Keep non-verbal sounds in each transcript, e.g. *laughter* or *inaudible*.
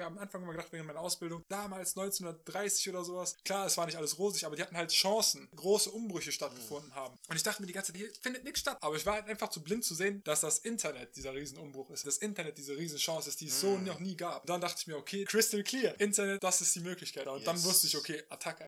mir am Anfang immer gedacht, während meiner Ausbildung, damals 1930 oder sowas, klar, es war nicht alles rosig, aber die hatten halt Chancen, große Umbrüche stattgefunden haben. Und ich dachte mir die ganze Zeit, hier findet nichts statt. Aber ich war halt einfach zu blind zu sehen, dass das Internet dieser Riesenumbruch ist. Das Internet diese Riesenchance ist, die es so noch nie gab. Und dann dachte ich mir, okay, crystal clear. Internet, das ist die Möglichkeit. Und dann Yes. wusste ich, okay, Attacke.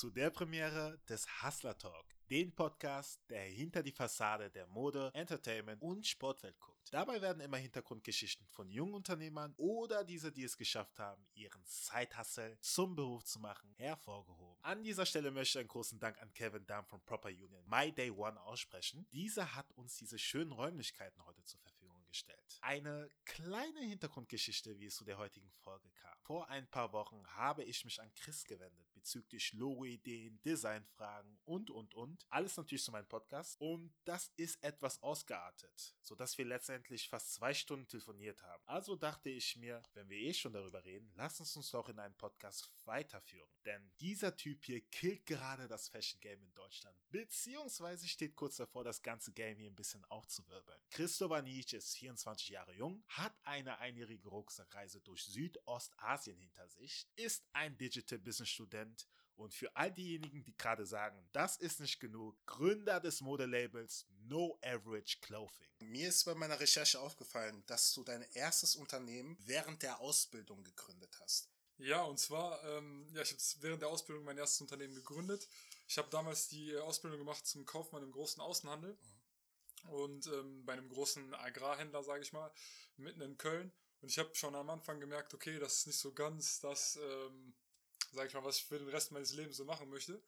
Zu der Premiere des Hustler Talk, den Podcast, der hinter die Fassade der Mode, Entertainment und Sportwelt guckt. Dabei werden immer Hintergrundgeschichten von jungen Unternehmern oder diese, die es geschafft haben, ihren Side-Hustle zum Beruf zu machen, hervorgehoben. An dieser Stelle möchte ich einen großen Dank an Kevin Dahm von Proper Union My Day One aussprechen. Dieser hat uns diese schönen Räumlichkeiten heute zur Verfügung gestellt. Eine kleine Hintergrundgeschichte, wie es zu der heutigen Folge kam. Vor ein paar Wochen habe ich mich an Chris gewendet bezüglich Logo-Ideen, Designfragen und, und, und. Alles natürlich zu meinem Podcast. Und das ist etwas ausgeartet, sodass wir letztendlich fast zwei Stunden telefoniert haben. Also dachte ich mir, wenn wir eh schon darüber reden, lass uns uns doch in einem Podcast weiterführen. Denn dieser Typ hier killt gerade das Fashion Game in Deutschland. Beziehungsweise steht kurz davor, das ganze Game hier ein bisschen aufzuwirbeln. Christopher Nietzsche ist 24 Jahre jung, hat eine einjährige Rucksackreise durch Südostasien hinter sich, ist ein Digital Business Student und für all diejenigen, die gerade sagen, das ist nicht genug, Gründer des Modelabels No Average Clothing. Mir ist bei meiner Recherche aufgefallen, dass du dein erstes Unternehmen während der Ausbildung gegründet hast. Ja, und zwar, ähm, ja, ich habe während der Ausbildung mein erstes Unternehmen gegründet. Ich habe damals die äh, Ausbildung gemacht zum Kaufmann im großen Außenhandel und ähm, bei einem großen Agrarhändler, sage ich mal, mitten in Köln. Und ich habe schon am Anfang gemerkt, okay, das ist nicht so ganz das, ähm, sage ich mal, was ich für den Rest meines Lebens so machen möchte.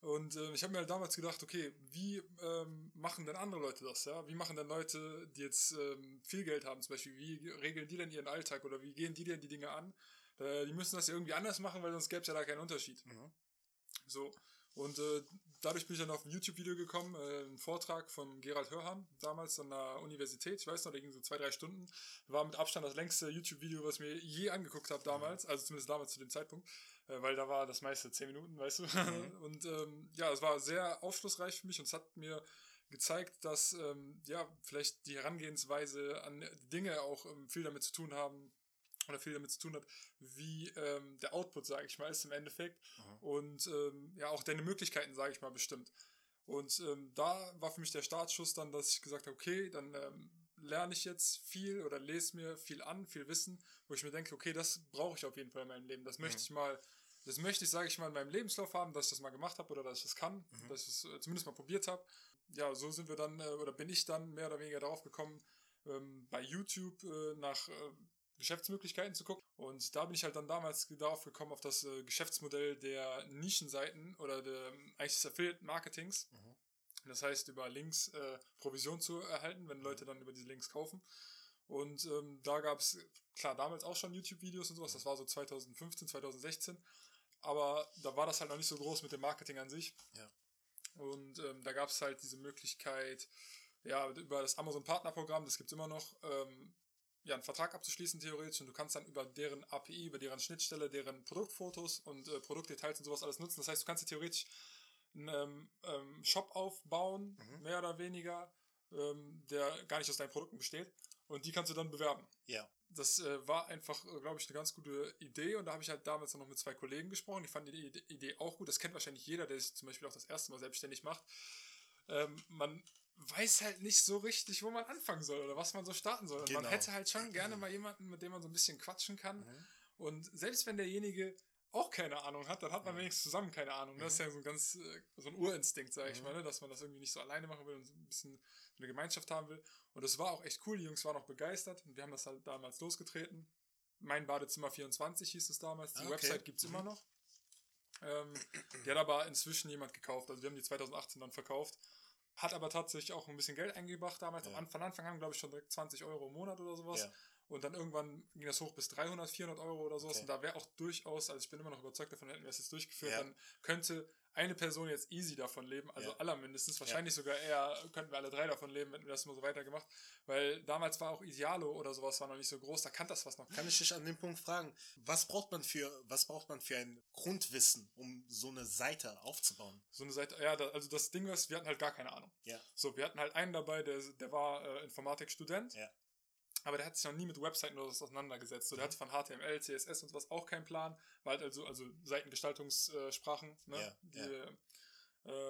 Und äh, ich habe mir halt damals gedacht, okay, wie ähm, machen denn andere Leute das? Ja? Wie machen denn Leute, die jetzt ähm, viel Geld haben, zum Beispiel, wie regeln die denn ihren Alltag oder wie gehen die denn die Dinge an? Äh, die müssen das ja irgendwie anders machen, weil sonst gäbe es ja da keinen Unterschied. So. Und äh, dadurch bin ich dann auf ein YouTube-Video gekommen, äh, ein Vortrag von Gerald Hörhan, damals an der Universität, ich weiß noch, der ging so zwei, drei Stunden. War mit Abstand das längste YouTube-Video, was ich mir je angeguckt habe damals, also zumindest damals zu dem Zeitpunkt, äh, weil da war das meiste zehn Minuten, weißt du. *laughs* Und ähm, ja, es war sehr aufschlussreich für mich und es hat mir gezeigt, dass ähm, ja, vielleicht die Herangehensweise an Dinge auch ähm, viel damit zu tun haben, oder viel damit zu tun hat, wie ähm, der Output, sage ich mal, ist im Endeffekt und ähm, ja auch deine Möglichkeiten, sage ich mal, bestimmt. Und ähm, da war für mich der Startschuss dann, dass ich gesagt habe, okay, dann ähm, lerne ich jetzt viel oder lese mir viel an, viel Wissen, wo ich mir denke, okay, das brauche ich auf jeden Fall in meinem Leben. Das möchte ich mal, das möchte ich, sage ich mal, in meinem Lebenslauf haben, dass ich das mal gemacht habe oder dass ich das kann, dass ich es äh, zumindest mal probiert habe. Ja, so sind wir dann, äh, oder bin ich dann mehr oder weniger darauf gekommen, ähm, bei YouTube äh, nach äh, Geschäftsmöglichkeiten zu gucken. Und da bin ich halt dann damals darauf gekommen, auf das äh, Geschäftsmodell der Nischenseiten oder der, eigentlich des Affiliate-Marketings. Das heißt, über Links äh, Provision zu erhalten, wenn Leute dann über diese Links kaufen. Und ähm, da gab es, klar, damals auch schon YouTube-Videos und sowas. Das war so 2015, 2016. Aber da war das halt noch nicht so groß mit dem Marketing an sich. Ja. Und ähm, da gab es halt diese Möglichkeit, ja, über das Amazon-Partnerprogramm, das gibt es immer noch, ähm, ja, einen Vertrag abzuschließen theoretisch und du kannst dann über deren API, über deren Schnittstelle, deren Produktfotos und äh, Produktdetails und sowas alles nutzen. Das heißt, du kannst dir theoretisch einen ähm, ähm, Shop aufbauen, mehr oder weniger, ähm, der gar nicht aus deinen Produkten besteht und die kannst du dann bewerben. Ja. Das äh, war einfach, äh, glaube ich, eine ganz gute Idee und da habe ich halt damals noch mit zwei Kollegen gesprochen, die fanden die Ide- Idee auch gut. Das kennt wahrscheinlich jeder, der sich zum Beispiel auch das erste Mal selbstständig macht. Ähm, man weiß halt nicht so richtig, wo man anfangen soll oder was man so starten soll. Und man Genau. hätte halt schon *clears throat* gerne mal jemanden, mit dem man so ein bisschen quatschen kann. Und selbst wenn derjenige auch keine Ahnung hat, dann hat man wenigstens zusammen keine Ahnung. Das ist ja so ein ganz, äh, so ein Urinstinkt, sage ich mal, ne? dass man das irgendwie nicht so alleine machen will und so ein bisschen eine Gemeinschaft haben will. Und das war auch echt cool. Die Jungs waren auch begeistert und wir haben das halt damals losgetreten. Mein Badezimmer 24 hieß es damals. Die Ah, okay. Website gibt es immer noch. Ähm, die hat aber inzwischen jemand gekauft. Also wir haben die 2018 dann verkauft. Hat aber tatsächlich auch ein bisschen Geld eingebracht damals. Ja. Am Anfang an, glaube ich, schon direkt 20 Euro im Monat oder sowas. Ja. Und dann irgendwann ging das hoch bis 300, 400 Euro oder sowas. Okay. Und da wäre auch durchaus, also ich bin immer noch überzeugt davon, hätten wir es jetzt durchgeführt, Ja. dann könnte eine Person jetzt easy davon leben, also Ja. allermindestens, wahrscheinlich sogar eher, könnten wir alle drei davon leben, hätten wir das immer so weitergemacht. Weil damals war auch Idealo oder sowas war noch nicht so groß, da kannte das was noch. Kann ich dich an dem Punkt fragen, was braucht man für, was braucht man für ein Grundwissen, um so eine Seite aufzubauen? So eine Seite, ja, da, also das Ding ist, wir hatten halt gar keine Ahnung. Ja. So, wir hatten halt einen dabei, der, der war äh, Informatikstudent. Ja. Aber der hat sich noch nie mit Webseiten oder so auseinandergesetzt. So, der Mhm. hatte von HTML, CSS und sowas auch keinen Plan. War halt also, also Seitengestaltungssprachen, ne? Ja, Die, ja.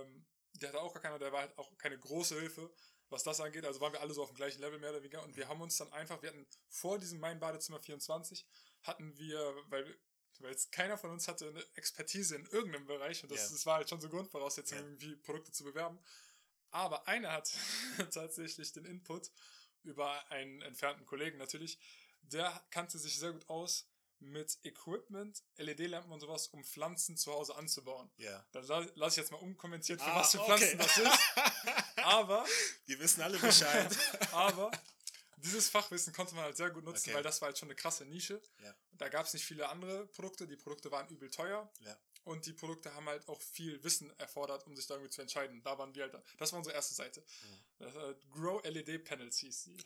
Ähm, der hatte auch gar keiner, der war halt auch keine große Hilfe, was das angeht. Also waren wir alle so auf dem gleichen Level mehr oder weniger. Und wir haben uns dann einfach, wir hatten vor diesem Mein Badezimmer 24, hatten wir, weil weil jetzt keiner von uns hatte eine Expertise in irgendeinem Bereich und das, Ja. das war halt schon so Grundvoraussetzung, Ja. irgendwie Produkte zu bewerben. Aber einer hat *laughs* tatsächlich den Input über einen entfernten Kollegen natürlich. Der kannte sich sehr gut aus mit Equipment, LED-Lampen und sowas, um Pflanzen zu Hause anzubauen. Ja. Da la- lasse ich jetzt mal unkommentiert, für Ah, was für okay. Pflanzen das ist. *laughs* Aber, Wir wissen alle Bescheid. *laughs* aber, dieses Fachwissen konnte man halt sehr gut nutzen, Okay. weil das war halt schon eine krasse Nische. Ja. Da gab es nicht viele andere Produkte. Die Produkte waren übel teuer. Ja. Und die Produkte haben halt auch viel Wissen erfordert, um sich da irgendwie zu entscheiden. Da waren wir halt, da. das war unsere erste Seite. Das, äh, Grow LED Panels hieß die.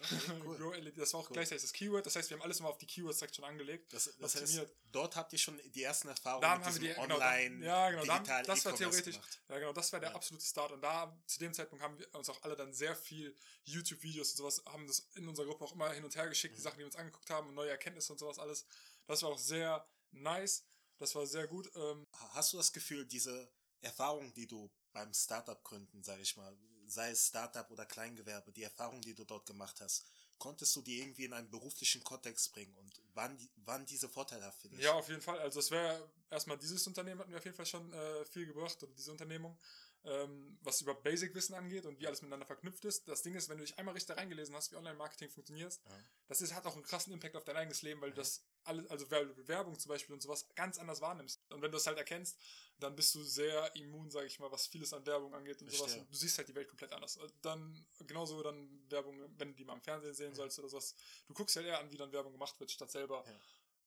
cool. Grow LED, das war auch Cool. gleichzeitig das Keyword. Das heißt, wir haben alles immer auf die Keywords direkt schon angelegt. Das, das heißt, dort habt ihr schon die ersten Erfahrungen Da mit haben wir die diesem genau, da- Online, ja, genau, da, digital das war E-Commerce theoretisch, gemacht. ja genau, das war der Ja. absolute Start und da zu dem Zeitpunkt haben wir uns auch alle dann sehr viel YouTube-Videos und sowas, haben das in unserer Gruppe auch immer hin und her geschickt, Mhm. die Sachen, die wir uns angeguckt haben und neue Erkenntnisse und sowas alles. Das war auch sehr nice, das war sehr gut. Ähm, Hast du das Gefühl, diese Erfahrung, die du beim Startup gründen, sage ich mal, sei es Startup oder Kleingewerbe, die Erfahrung, die du dort gemacht hast, konntest du die irgendwie in einen beruflichen Kontext bringen und waren, die, waren diese vorteilhaft für dich? Ja, auf jeden Fall. Also es wäre erstmal dieses Unternehmen hat mir auf jeden Fall schon äh, viel gebracht oder diese Unternehmung, ähm, was über Basic-Wissen angeht und wie alles miteinander verknüpft ist. Das Ding ist, wenn du dich einmal richtig da reingelesen hast, wie Online-Marketing funktioniert, Ja. das ist, hat auch einen krassen Impact auf dein eigenes Leben, weil du das alles, also Wer- Werbung zum Beispiel und sowas ganz anders wahrnimmst. Und wenn du das halt erkennst, dann bist du sehr immun, sage ich mal, was vieles an Werbung angeht und sowas. Verstehe. Und du siehst halt die Welt komplett anders. Und Dann genauso dann Werbung, wenn du die mal im Fernsehen sehen sollst oder sowas. Du guckst halt eher an, wie dann Werbung gemacht wird, statt selber Ja.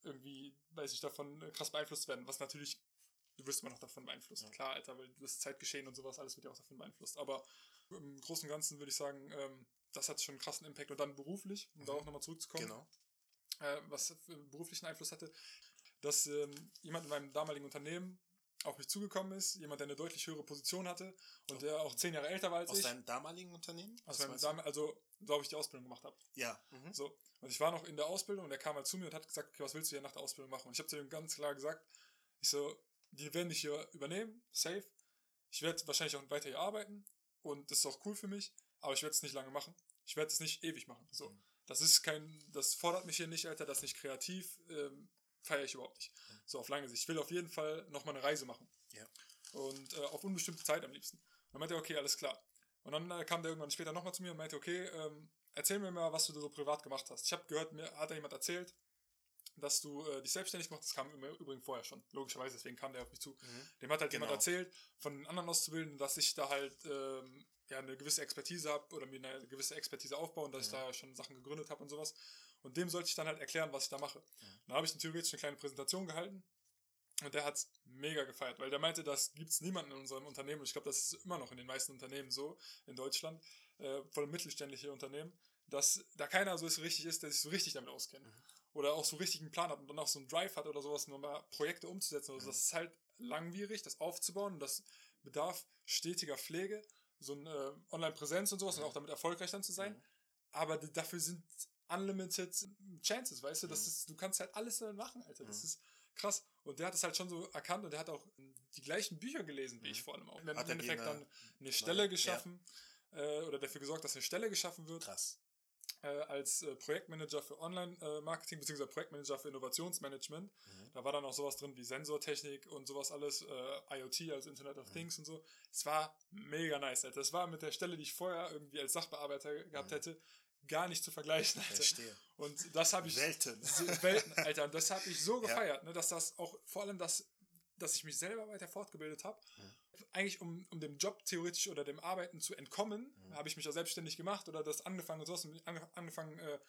irgendwie, weiß ich, davon äh, krass beeinflusst werden, was natürlich, du wirst immer noch davon beeinflusst, Ja. klar, Alter, weil das Zeitgeschehen und sowas, alles wird ja auch davon beeinflusst, aber im Großen und Ganzen würde ich sagen, ähm, das hat schon einen krassen Impact und dann beruflich, um Mhm. darauf nochmal zurückzukommen, Genau. äh, was beruflichen Einfluss hatte, dass ähm, jemand in meinem damaligen Unternehmen auf mich zugekommen ist, jemand, der eine deutlich höhere Position hatte und der auch zehn Jahre älter war als Aus ich. deinem damaligen Unternehmen? Aus meinem? Dam also, so habe ich die Ausbildung gemacht habe. Ja. Mhm. So. Und ich war noch in der Ausbildung und er kam halt zu mir und hat gesagt, okay, was willst du hier nach der Ausbildung machen? Und ich habe zu ihm ganz klar gesagt, ich so, die werden dich hier übernehmen, safe. Ich werde wahrscheinlich auch weiter hier arbeiten und das ist auch cool für mich, aber ich werde es nicht lange machen. Ich werde es nicht ewig machen. So. Mhm. Das ist kein, das fordert mich hier nicht, Alter, das ist nicht kreativ, ähm, feiere ich überhaupt nicht. So auf lange Sicht. Ich will auf jeden Fall nochmal eine Reise machen. Ja. Und äh, auf unbestimmte Zeit am liebsten. Und dann meinte er, okay, alles klar. Und dann äh, kam der irgendwann später nochmal zu mir und meinte, okay, ähm, erzähl mir mal, was du so privat gemacht hast. Ich habe gehört, mir hat da jemand erzählt, dass du äh, dich selbstständig gemacht hast. Das kam im Übrigen vorher schon, logischerweise, deswegen kam der auf mich zu. Mhm. Dem hat halt Genau. jemand erzählt, von den anderen Auszubildenden, dass ich da halt ähm, ja, eine gewisse Expertise habe oder mir eine gewisse Expertise aufbauen, dass ich Ja. da schon Sachen gegründet habe und sowas. Und dem sollte ich dann halt erklären, was ich da mache. Dann habe ich theoretisch eine kleine Präsentation gehalten und der hat mega gefeiert, weil der meinte, das gibt es niemanden in unserem Unternehmen. Und ich glaube, das ist immer noch in den meisten Unternehmen so in Deutschland, äh, vor allem mittelständische Unternehmen, dass da keiner so ist, richtig ist, der sich so richtig damit auskennt. Oder auch so einen Plan hat und dann auch so einen Drive hat oder sowas, nur mal Projekte umzusetzen. Also das ist halt langwierig, das aufzubauen. Und das bedarf stetiger Pflege, so eine Online-Präsenz und sowas und auch damit erfolgreich dann zu sein. Mhm. Aber dafür sind unlimited Chances, weißt du? Das Mhm. ist, du kannst halt alles damit machen, Alter. Das Mhm. ist krass. Und der hat es halt schon so erkannt und der hat auch die gleichen Bücher gelesen wie Mhm. ich vor allem auch. Im Endeffekt dann eine Stelle ja. geschaffen äh, oder dafür gesorgt, dass eine Stelle geschaffen wird Krass. Äh, als äh, Projektmanager für Online-Marketing bzw. Projektmanager für Innovationsmanagement. Mhm. Da war dann auch sowas drin wie Sensortechnik und sowas alles, äh, IoT, also Internet of Mhm. Things und so. Es war mega nice, Alter. Das war mit der Stelle, die ich vorher irgendwie als Sachbearbeiter gehabt Mhm. hätte, gar nicht zu vergleichen, Alter. Verstehe. Und das habe ich. Welten. *laughs* Welten, Alter. Und das habe ich so Ja. gefeiert, ne, dass das auch, vor allem das, dass ich mich selber weiter fortgebildet habe. Eigentlich um, um dem Job theoretisch oder dem Arbeiten zu entkommen, habe ich mich ja selbstständig gemacht oder das angefangen und ange- angefangen äh,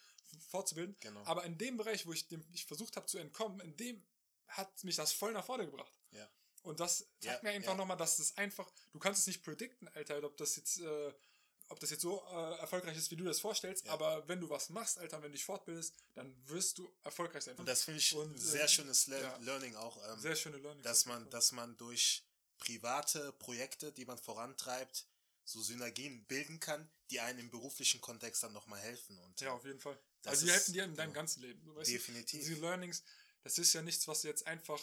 fortzubilden. Genau. Aber in dem Bereich, wo ich, dem, ich versucht habe zu entkommen, in dem hat mich das voll nach vorne gebracht. Ja. Und das zeigt Ja, mir einfach ja. nochmal, dass das einfach, du kannst es nicht predikten, Alter, ob das jetzt, äh, ob das jetzt so äh, erfolgreich ist, wie du das vorstellst, Ja. aber wenn du was machst, Alter, wenn du dich fortbildest, dann wirst du erfolgreich sein. Und das finde ich Und, ein sehr äh, schönes Le. Learning auch. Ähm, Sehr schöne Learning. dass man, dass man durch private Projekte, die man vorantreibt, so Synergien bilden kann, die einem im beruflichen Kontext dann nochmal helfen. Und Ja, auf jeden Fall. Das also die helfen dir in deinem ja. ganzen Leben. Du weißt, Definitiv. Diese Learnings, das ist ja nichts, was jetzt einfach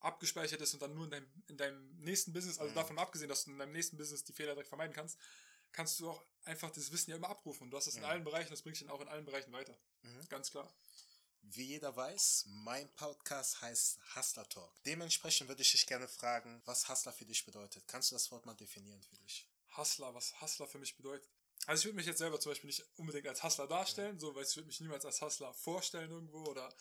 abgespeichert ist und dann nur in deinem, in deinem nächsten Business, also Mhm. davon abgesehen, dass du in deinem nächsten Business die Fehler direkt vermeiden kannst, kannst du auch einfach das Wissen ja immer abrufen. Und du hast es in Ja. allen Bereichen, das bringt dich dann auch in allen Bereichen weiter. Mhm. Ganz klar. Wie jeder weiß, mein Podcast heißt Hustler Talk. Dementsprechend würde ich dich gerne fragen, was Hustler für dich bedeutet. Kannst du das Wort mal definieren für dich? Hustler, was Hustler für mich bedeutet. Also ich würde mich jetzt selber zum Beispiel nicht unbedingt als Hustler darstellen, so, weil ich würde mich niemals als Hustler vorstellen irgendwo oder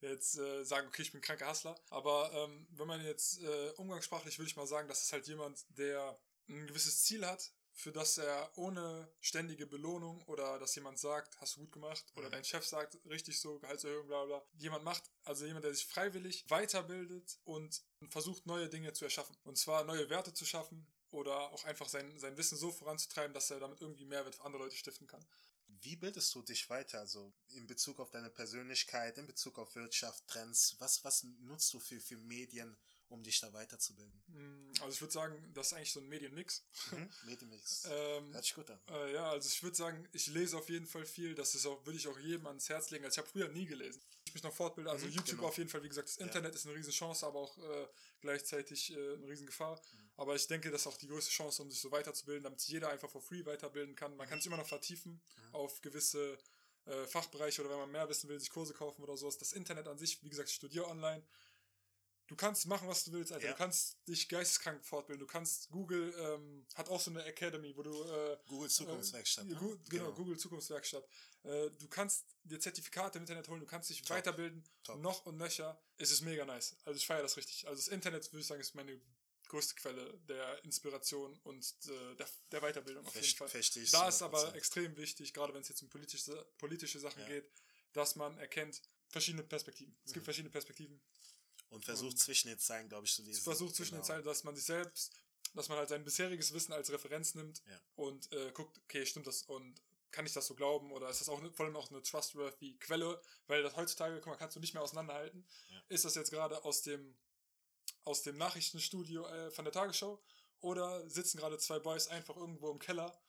jetzt äh, sagen, okay, ich bin kranker Hustler. Aber ähm, wenn man jetzt äh, umgangssprachlich würde ich mal sagen, das ist halt jemand, der ein gewisses Ziel hat, für das er ohne ständige Belohnung oder dass jemand sagt, hast du gut gemacht, oder Mhm. dein Chef sagt, richtig so, Gehaltserhöhung, bla bla, jemand macht, also jemand, der sich freiwillig weiterbildet und versucht, neue Dinge zu erschaffen. Und zwar neue Werte zu schaffen oder auch einfach sein, sein Wissen so voranzutreiben, dass er damit irgendwie Mehrwert für andere Leute stiften kann. Wie bildest du dich weiter? Also in Bezug auf deine Persönlichkeit, in Bezug auf Wirtschaft, Trends, was, was nutzt du für, für Medien, um dich da weiterzubilden? Mm, Also ich würde sagen, das ist eigentlich so ein Medienmix. Mhm. *laughs* Medienmix. Ähm, Hört sich gut an. Äh, ja, also ich würde sagen, ich lese auf jeden Fall viel. Das ist auch, würde ich auch jedem ans Herz legen. Also ich habe früher nie gelesen. Ich mich noch fortbilde. Also Mhm, YouTube genau. auf jeden Fall, wie gesagt, das Ja. Internet ist eine Riesenchance, aber auch äh, gleichzeitig äh, eine Riesengefahr. Mhm. Aber ich denke, das ist auch die größte Chance, um sich so weiterzubilden, damit sich jeder einfach for free weiterbilden kann. Man kann sich immer noch vertiefen Mhm. auf gewisse äh, Fachbereiche oder wenn man mehr wissen will, sich Kurse kaufen oder sowas. Das Internet an sich, wie gesagt, ich studiere online. Du kannst machen, was du willst, Alter. Ja. Du kannst dich geisteskrank fortbilden. Du kannst, Google ähm, hat auch so eine Academy, wo du äh, Google Zukunftswerkstatt. äh, ne? Gu genau, Google Zukunftswerkstatt. Äh, du kannst dir Zertifikate im Internet holen, du kannst dich Top. weiterbilden, Top. noch und nöcher. Es ist mega nice. Also ich feiere das richtig. Also das Internet, würde ich sagen, ist meine größte Quelle der Inspiration und äh, der, der Weiterbildung auf jeden Verst- Fall. verstehe ich Da ist aber 100%. extrem wichtig, gerade wenn es jetzt um politische, politische Sachen Ja. geht, dass man erkennt verschiedene Perspektiven. Es gibt Mhm. verschiedene Perspektiven. Und versucht und- zwischen den Zeilen, glaube ich, zu lesen. Es versucht zwischen Genau. den Zeilen, dass man sich selbst, dass man halt sein bisheriges Wissen als Referenz nimmt Ja. und äh, guckt, okay, stimmt das und kann ich das so glauben oder ist das auch ne- vor allem auch eine trustworthy Quelle, weil das heutzutage, guck mal, kannst du nicht mehr auseinanderhalten. Ja. Ist das jetzt gerade aus dem aus dem Nachrichtenstudio äh, von der Tagesschau oder sitzen gerade zwei Boys einfach irgendwo im Keller,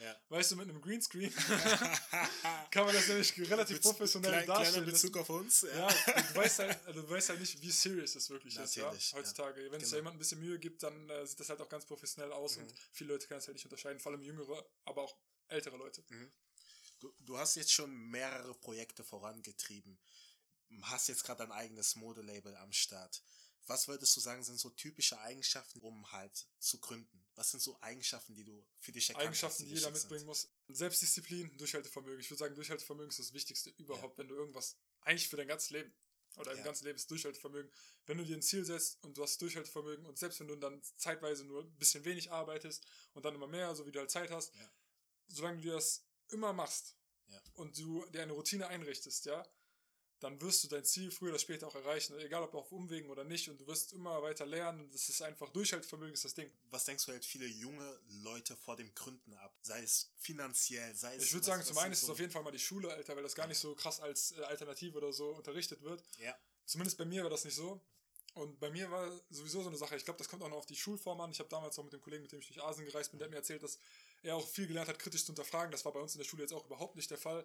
Ja. weißt du, mit einem Greenscreen, *laughs* kann man das nämlich relativ Bez- professionell klein, darstellen. Kleiner Bezug auf uns. Ja, du *laughs* weißt halt, also du weißt halt nicht, wie serious es wirklich ist, ja, Natürlich, ja. heutzutage. Wenn sich da Genau. jemand ein bisschen Mühe gibt, dann äh, sieht das halt auch ganz professionell aus Mhm. und viele Leute können es halt nicht unterscheiden, vor allem jüngere, aber auch ältere Leute. Du, du hast jetzt schon mehrere Projekte vorangetrieben. Hast jetzt gerade ein eigenes Modelabel am Start. Was würdest du sagen, sind so typische Eigenschaften, um halt zu gründen? Was sind so Eigenschaften, die du für dich erkannt Eigenschaften, hast, die jeder mitbringen muss. Selbstdisziplin, Durchhaltevermögen. Ich würde sagen, Durchhaltevermögen ist das Wichtigste überhaupt, wenn du irgendwas, eigentlich für dein ganzes Leben oder im Ja. ganzen Leben ist Durchhaltevermögen. Wenn du dir ein Ziel setzt und du hast Durchhaltevermögen und selbst wenn du dann zeitweise nur ein bisschen wenig arbeitest und dann immer mehr, so wie du halt Zeit hast, Ja. solange du das immer machst Ja. und du dir eine Routine einrichtest, ja, dann wirst du dein Ziel früher oder später auch erreichen, egal ob auf Umwegen oder nicht und du wirst immer weiter lernen das ist einfach Durchhaltevermögen ist das Ding. Was denkst du hält viele junge Leute vor dem Gründen ab? Sei es finanziell, sei es. Ich würde sagen, zum einen ist es so- auf jeden Fall mal die Schule, Alter, weil das gar nicht so krass als äh, Alternative oder so unterrichtet wird. Ja, Zumindest bei mir war das nicht so. Und bei mir war sowieso so eine Sache, ich glaube, das kommt auch noch auf die Schulform an. Ich habe damals auch mit dem Kollegen, mit dem ich durch Asien gereist bin, der hat mir erzählt, dass er auch viel gelernt hat, kritisch zu hinterfragen. Das war bei uns in der Schule jetzt auch überhaupt nicht der Fall.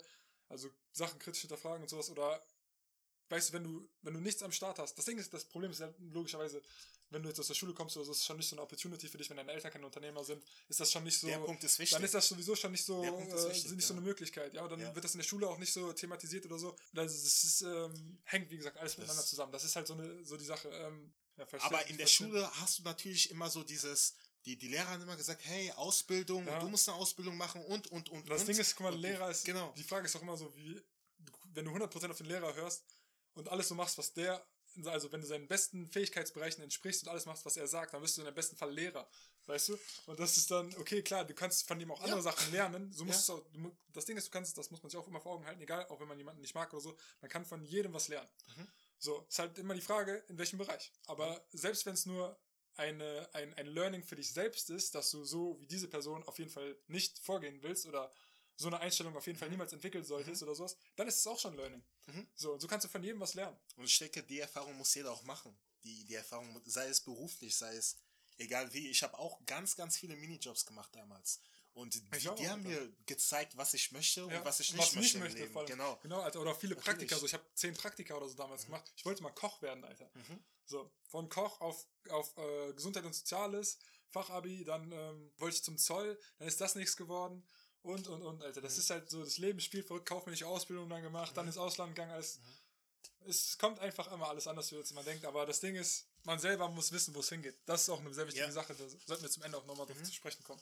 Also Sachen kritisch hinterfragen und sowas. Oder weißt du, wenn du, wenn du nichts am Start hast, das Ding ist, das Problem ist ja logischerweise, wenn du jetzt aus der Schule kommst oder so, ist schon nicht so eine Opportunity für dich, wenn deine Eltern keine Unternehmer sind, ist das schon nicht so. der Punkt ist wichtig. Dann ist das sowieso schon nicht so, äh, wichtig, nicht so ja. eine Möglichkeit, ja. Und dann Ja. wird das in der Schule auch nicht so thematisiert oder so. Also es ist, ähm, hängt, wie gesagt, alles miteinander zusammen. Das ist halt so eine, so die Sache. Ähm, ja, Aber in der. Schule hast du natürlich immer so dieses, die, die Lehrer haben immer gesagt, hey, Ausbildung, Ja. du musst eine Ausbildung machen und, und, und, Das und. Ding ist, guck mal, Und- Lehrer ist, Genau. die Frage ist auch immer so, wie, wenn du 100% auf den Lehrer hörst und alles so machst, was der also wenn du seinen besten Fähigkeitsbereichen entsprichst und alles machst, was er sagt, dann bist du in der besten Fall Lehrer. Weißt du? Und das ist dann, okay, klar, du kannst von ihm auch andere Ja. Sachen lernen. So musst Ja. du auch, du, das Ding ist, du kannst, das muss man sich auch immer vor Augen halten, egal, auch wenn man jemanden nicht mag oder so, man kann von jedem was lernen. Mhm. So, ist halt immer die Frage, in welchem Bereich. Aber selbst wenn es nur eine, ein, ein Learning für dich selbst ist, dass du so wie diese Person auf jeden Fall nicht vorgehen willst oder so eine Einstellung auf jeden Fall niemals entwickeln solltest oder sowas, dann ist es auch schon Learning. Mhm. So, so kannst du von jedem was lernen. Und ich denke, die Erfahrung muss jeder auch machen. Die, die Erfahrung, sei es beruflich, sei es egal wie. Ich habe auch ganz, ganz viele Minijobs gemacht damals. Und die, die haben Alter. mir gezeigt, was ich möchte und Ja, was ich nicht was möchte. im möchte. Vor allem. Genau. genau Alter, oder viele Natürlich. Praktika. So, ich habe zehn Praktika oder so damals gemacht. Ich wollte mal Koch werden, Alter. Mhm. So, von Koch auf, auf äh, Gesundheit und Soziales, Fachabi, dann ähm, wollte ich zum Zoll, dann ist das nichts geworden. Und, und, und, Alter. Das Mhm. ist halt so, das Leben spielt verrückt, kaufmännische Ausbildung dann gemacht, dann Mhm. ins Ausland gegangen. Alles, Mhm. Es kommt einfach immer alles anders, als man denkt. Aber das Ding ist, man selber muss wissen, wo es hingeht. Das ist auch eine sehr wichtige Ja. Sache. Da sollten wir zum Ende auch nochmal drauf Mhm. zu sprechen kommen.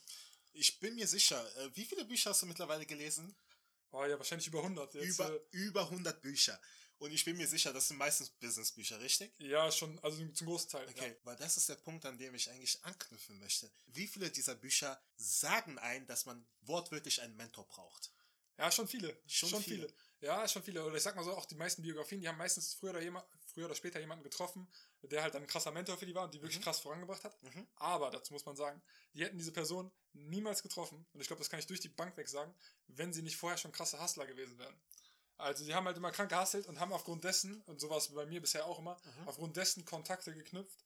Ich bin mir sicher, äh, wie viele Bücher hast du mittlerweile gelesen? Boah, ja, wahrscheinlich über 100. Jetzt, über, äh, über 100 Bücher. Und ich bin mir sicher, das sind meistens Businessbücher, richtig? ja, schon, also zum großen Teil. Okay, weil das ist der Punkt, an dem ich eigentlich anknüpfen möchte. Wie viele dieser Bücher sagen ein, dass man wortwörtlich einen Mentor braucht? Ja, schon viele. Schon Schon, viele. viele. Ja, schon viele. Oder ich sag mal so, auch die meisten Biografien, die haben meistens früher oder, jema- früher oder später jemanden getroffen, der halt ein krasser Mentor für die war und die wirklich Mhm. krass vorangebracht hat. Mhm. Aber dazu muss man sagen, die hätten diese Person niemals getroffen. Und ich glaube, das kann ich durch die Bank weg sagen, wenn sie nicht vorher schon krasse Hustler gewesen wären. Also die haben halt immer krank gehustelt und haben aufgrund dessen, und sowas bei mir bisher auch immer, Mhm. aufgrund dessen Kontakte geknüpft,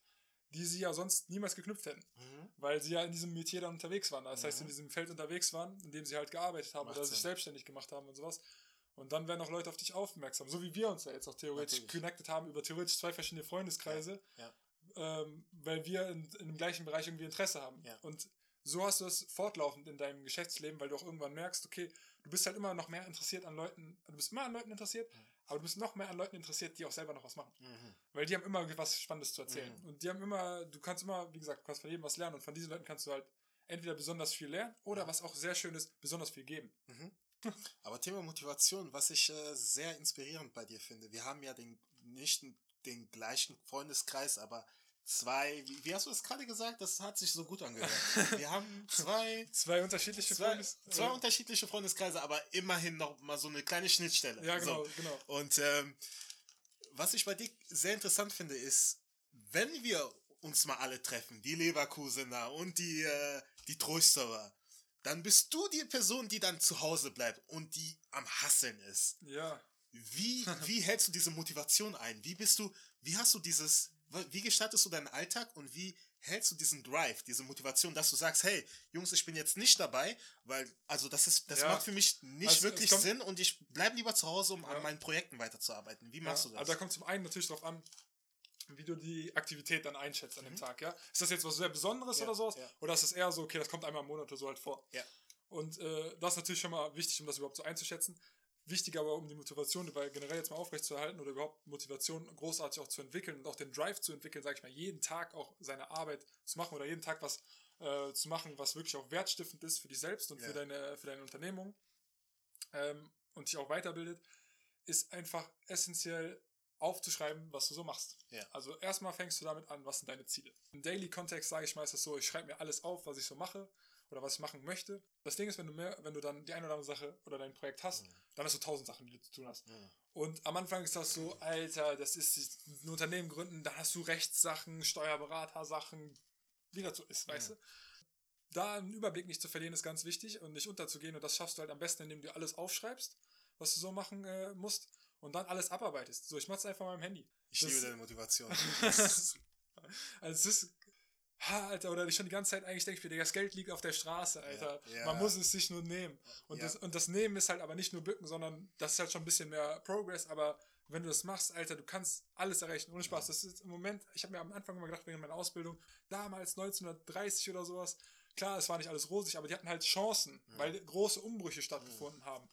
die sie ja sonst niemals geknüpft hätten. Mhm. Weil sie ja in diesem Metier dann unterwegs waren. Das heißt, Mhm. in diesem Feld unterwegs waren, in dem sie halt gearbeitet haben Macht oder sich Sinn. selbstständig gemacht haben und sowas. Und dann werden auch Leute auf dich aufmerksam. So wie wir uns ja jetzt auch theoretisch Natürlich. connected haben über theoretisch zwei verschiedene Freundeskreise, Ja, Ähm, weil wir in, in dem gleichen Bereich irgendwie Interesse haben. Ja. Und so hast du es fortlaufend in deinem Geschäftsleben, weil du auch irgendwann merkst, okay, du bist halt immer noch mehr interessiert an Leuten, du bist immer an Leuten interessiert, Mhm. aber du bist noch mehr an Leuten interessiert, die auch selber noch was machen. Mhm. Weil die haben immer was Spannendes zu erzählen. Mhm. Und die haben immer, du kannst immer, wie gesagt, du kannst von jedem was lernen und von diesen Leuten kannst du halt entweder besonders viel lernen oder was auch sehr schön ist, besonders viel geben. Mhm. Aber Thema Motivation, was ich äh, sehr inspirierend bei dir finde. Wir haben ja den, nicht den gleichen Freundeskreis, aber zwei, wie, wie hast du das gerade gesagt? Das hat sich so gut angehört. *laughs* Wir haben zwei, Zwei unterschiedliche zwei, Freundes- zwei äh, unterschiedliche Freundeskreise, aber immerhin noch mal so eine kleine Schnittstelle. Ja, genau, So. genau. Und ähm, was ich bei dir sehr interessant finde, ist, wenn wir uns mal alle treffen, die Leverkusener und die, äh, die Trösterer, dann bist du die Person, die dann zu Hause bleibt und die am Hasseln ist. Ja. Wie, wie hältst du diese Motivation ein? Wie bist du, wie hast du dieses, wie gestaltest du deinen Alltag und wie hältst du diesen Drive, diese Motivation, dass du sagst, hey, Jungs, ich bin jetzt nicht dabei, weil, also das ist, das Ja. macht für mich nicht Also, wirklich Sinn und ich bleibe lieber zu Hause, um Ja. an meinen Projekten weiterzuarbeiten. Wie machst ja, du das? Also da kommt zum einen natürlich darauf an, wie du die Aktivität dann einschätzt an dem Mhm. Tag, ja. Ist das jetzt was sehr Besonderes oder sowas? Oder ist es eher so, okay, das kommt einmal im Monat oder so halt vor? Ja. Und äh, das ist natürlich schon mal wichtig, um das überhaupt so einzuschätzen. Wichtig aber, um die Motivation dabei generell jetzt mal aufrechtzuerhalten oder überhaupt Motivation großartig auch zu entwickeln und auch den Drive zu entwickeln, sage ich mal, jeden Tag auch seine Arbeit zu machen oder jeden Tag was äh, zu machen, was wirklich auch wertstiftend ist für dich selbst und Ja. für, deine, für deine Unternehmung ähm, und dich auch weiterbildet, ist einfach essentiell aufzuschreiben, was du so machst. Ja. Also erstmal fängst du damit an, was sind deine Ziele. Im Daily-Kontext sage ich meistens so, ich schreibe mir alles auf, was ich so mache oder was ich machen möchte. Das Ding ist, wenn du mehr, wenn du dann die eine oder andere Sache oder dein Projekt hast, Mhm. dann hast du tausend Sachen, die du zu tun hast. Mhm. Und am Anfang ist das so, Alter, das ist ein Unternehmen gründen, da hast du Rechtssachen, Steuerberatersachen, wie das so ist, weißt Mhm. du? Da einen Überblick nicht zu verlieren, ist ganz wichtig und nicht unterzugehen. Und das schaffst du halt am besten, indem du alles aufschreibst, was du so machen äh, musst und dann alles abarbeitest. So, ich mach's einfach mal im Handy. Ich Das- liebe deine Motivation. *laughs* *laughs* Also es ist. Ha, Alter, oder ich schon die ganze Zeit eigentlich denke ich mir, das Geld liegt auf der Straße, Alter. ja. Man muss es sich nur nehmen. Und, Ja. das, und das Nehmen ist halt aber nicht nur bücken, sondern das ist halt schon ein bisschen mehr Progress, aber wenn du das machst, Alter, du kannst alles erreichen, ohne Spaß. Das ist im Moment, ich habe mir am Anfang immer gedacht, wegen meiner Ausbildung, damals 1930 oder sowas, klar, es war nicht alles rosig, aber die hatten halt Chancen, weil große Umbrüche stattgefunden haben.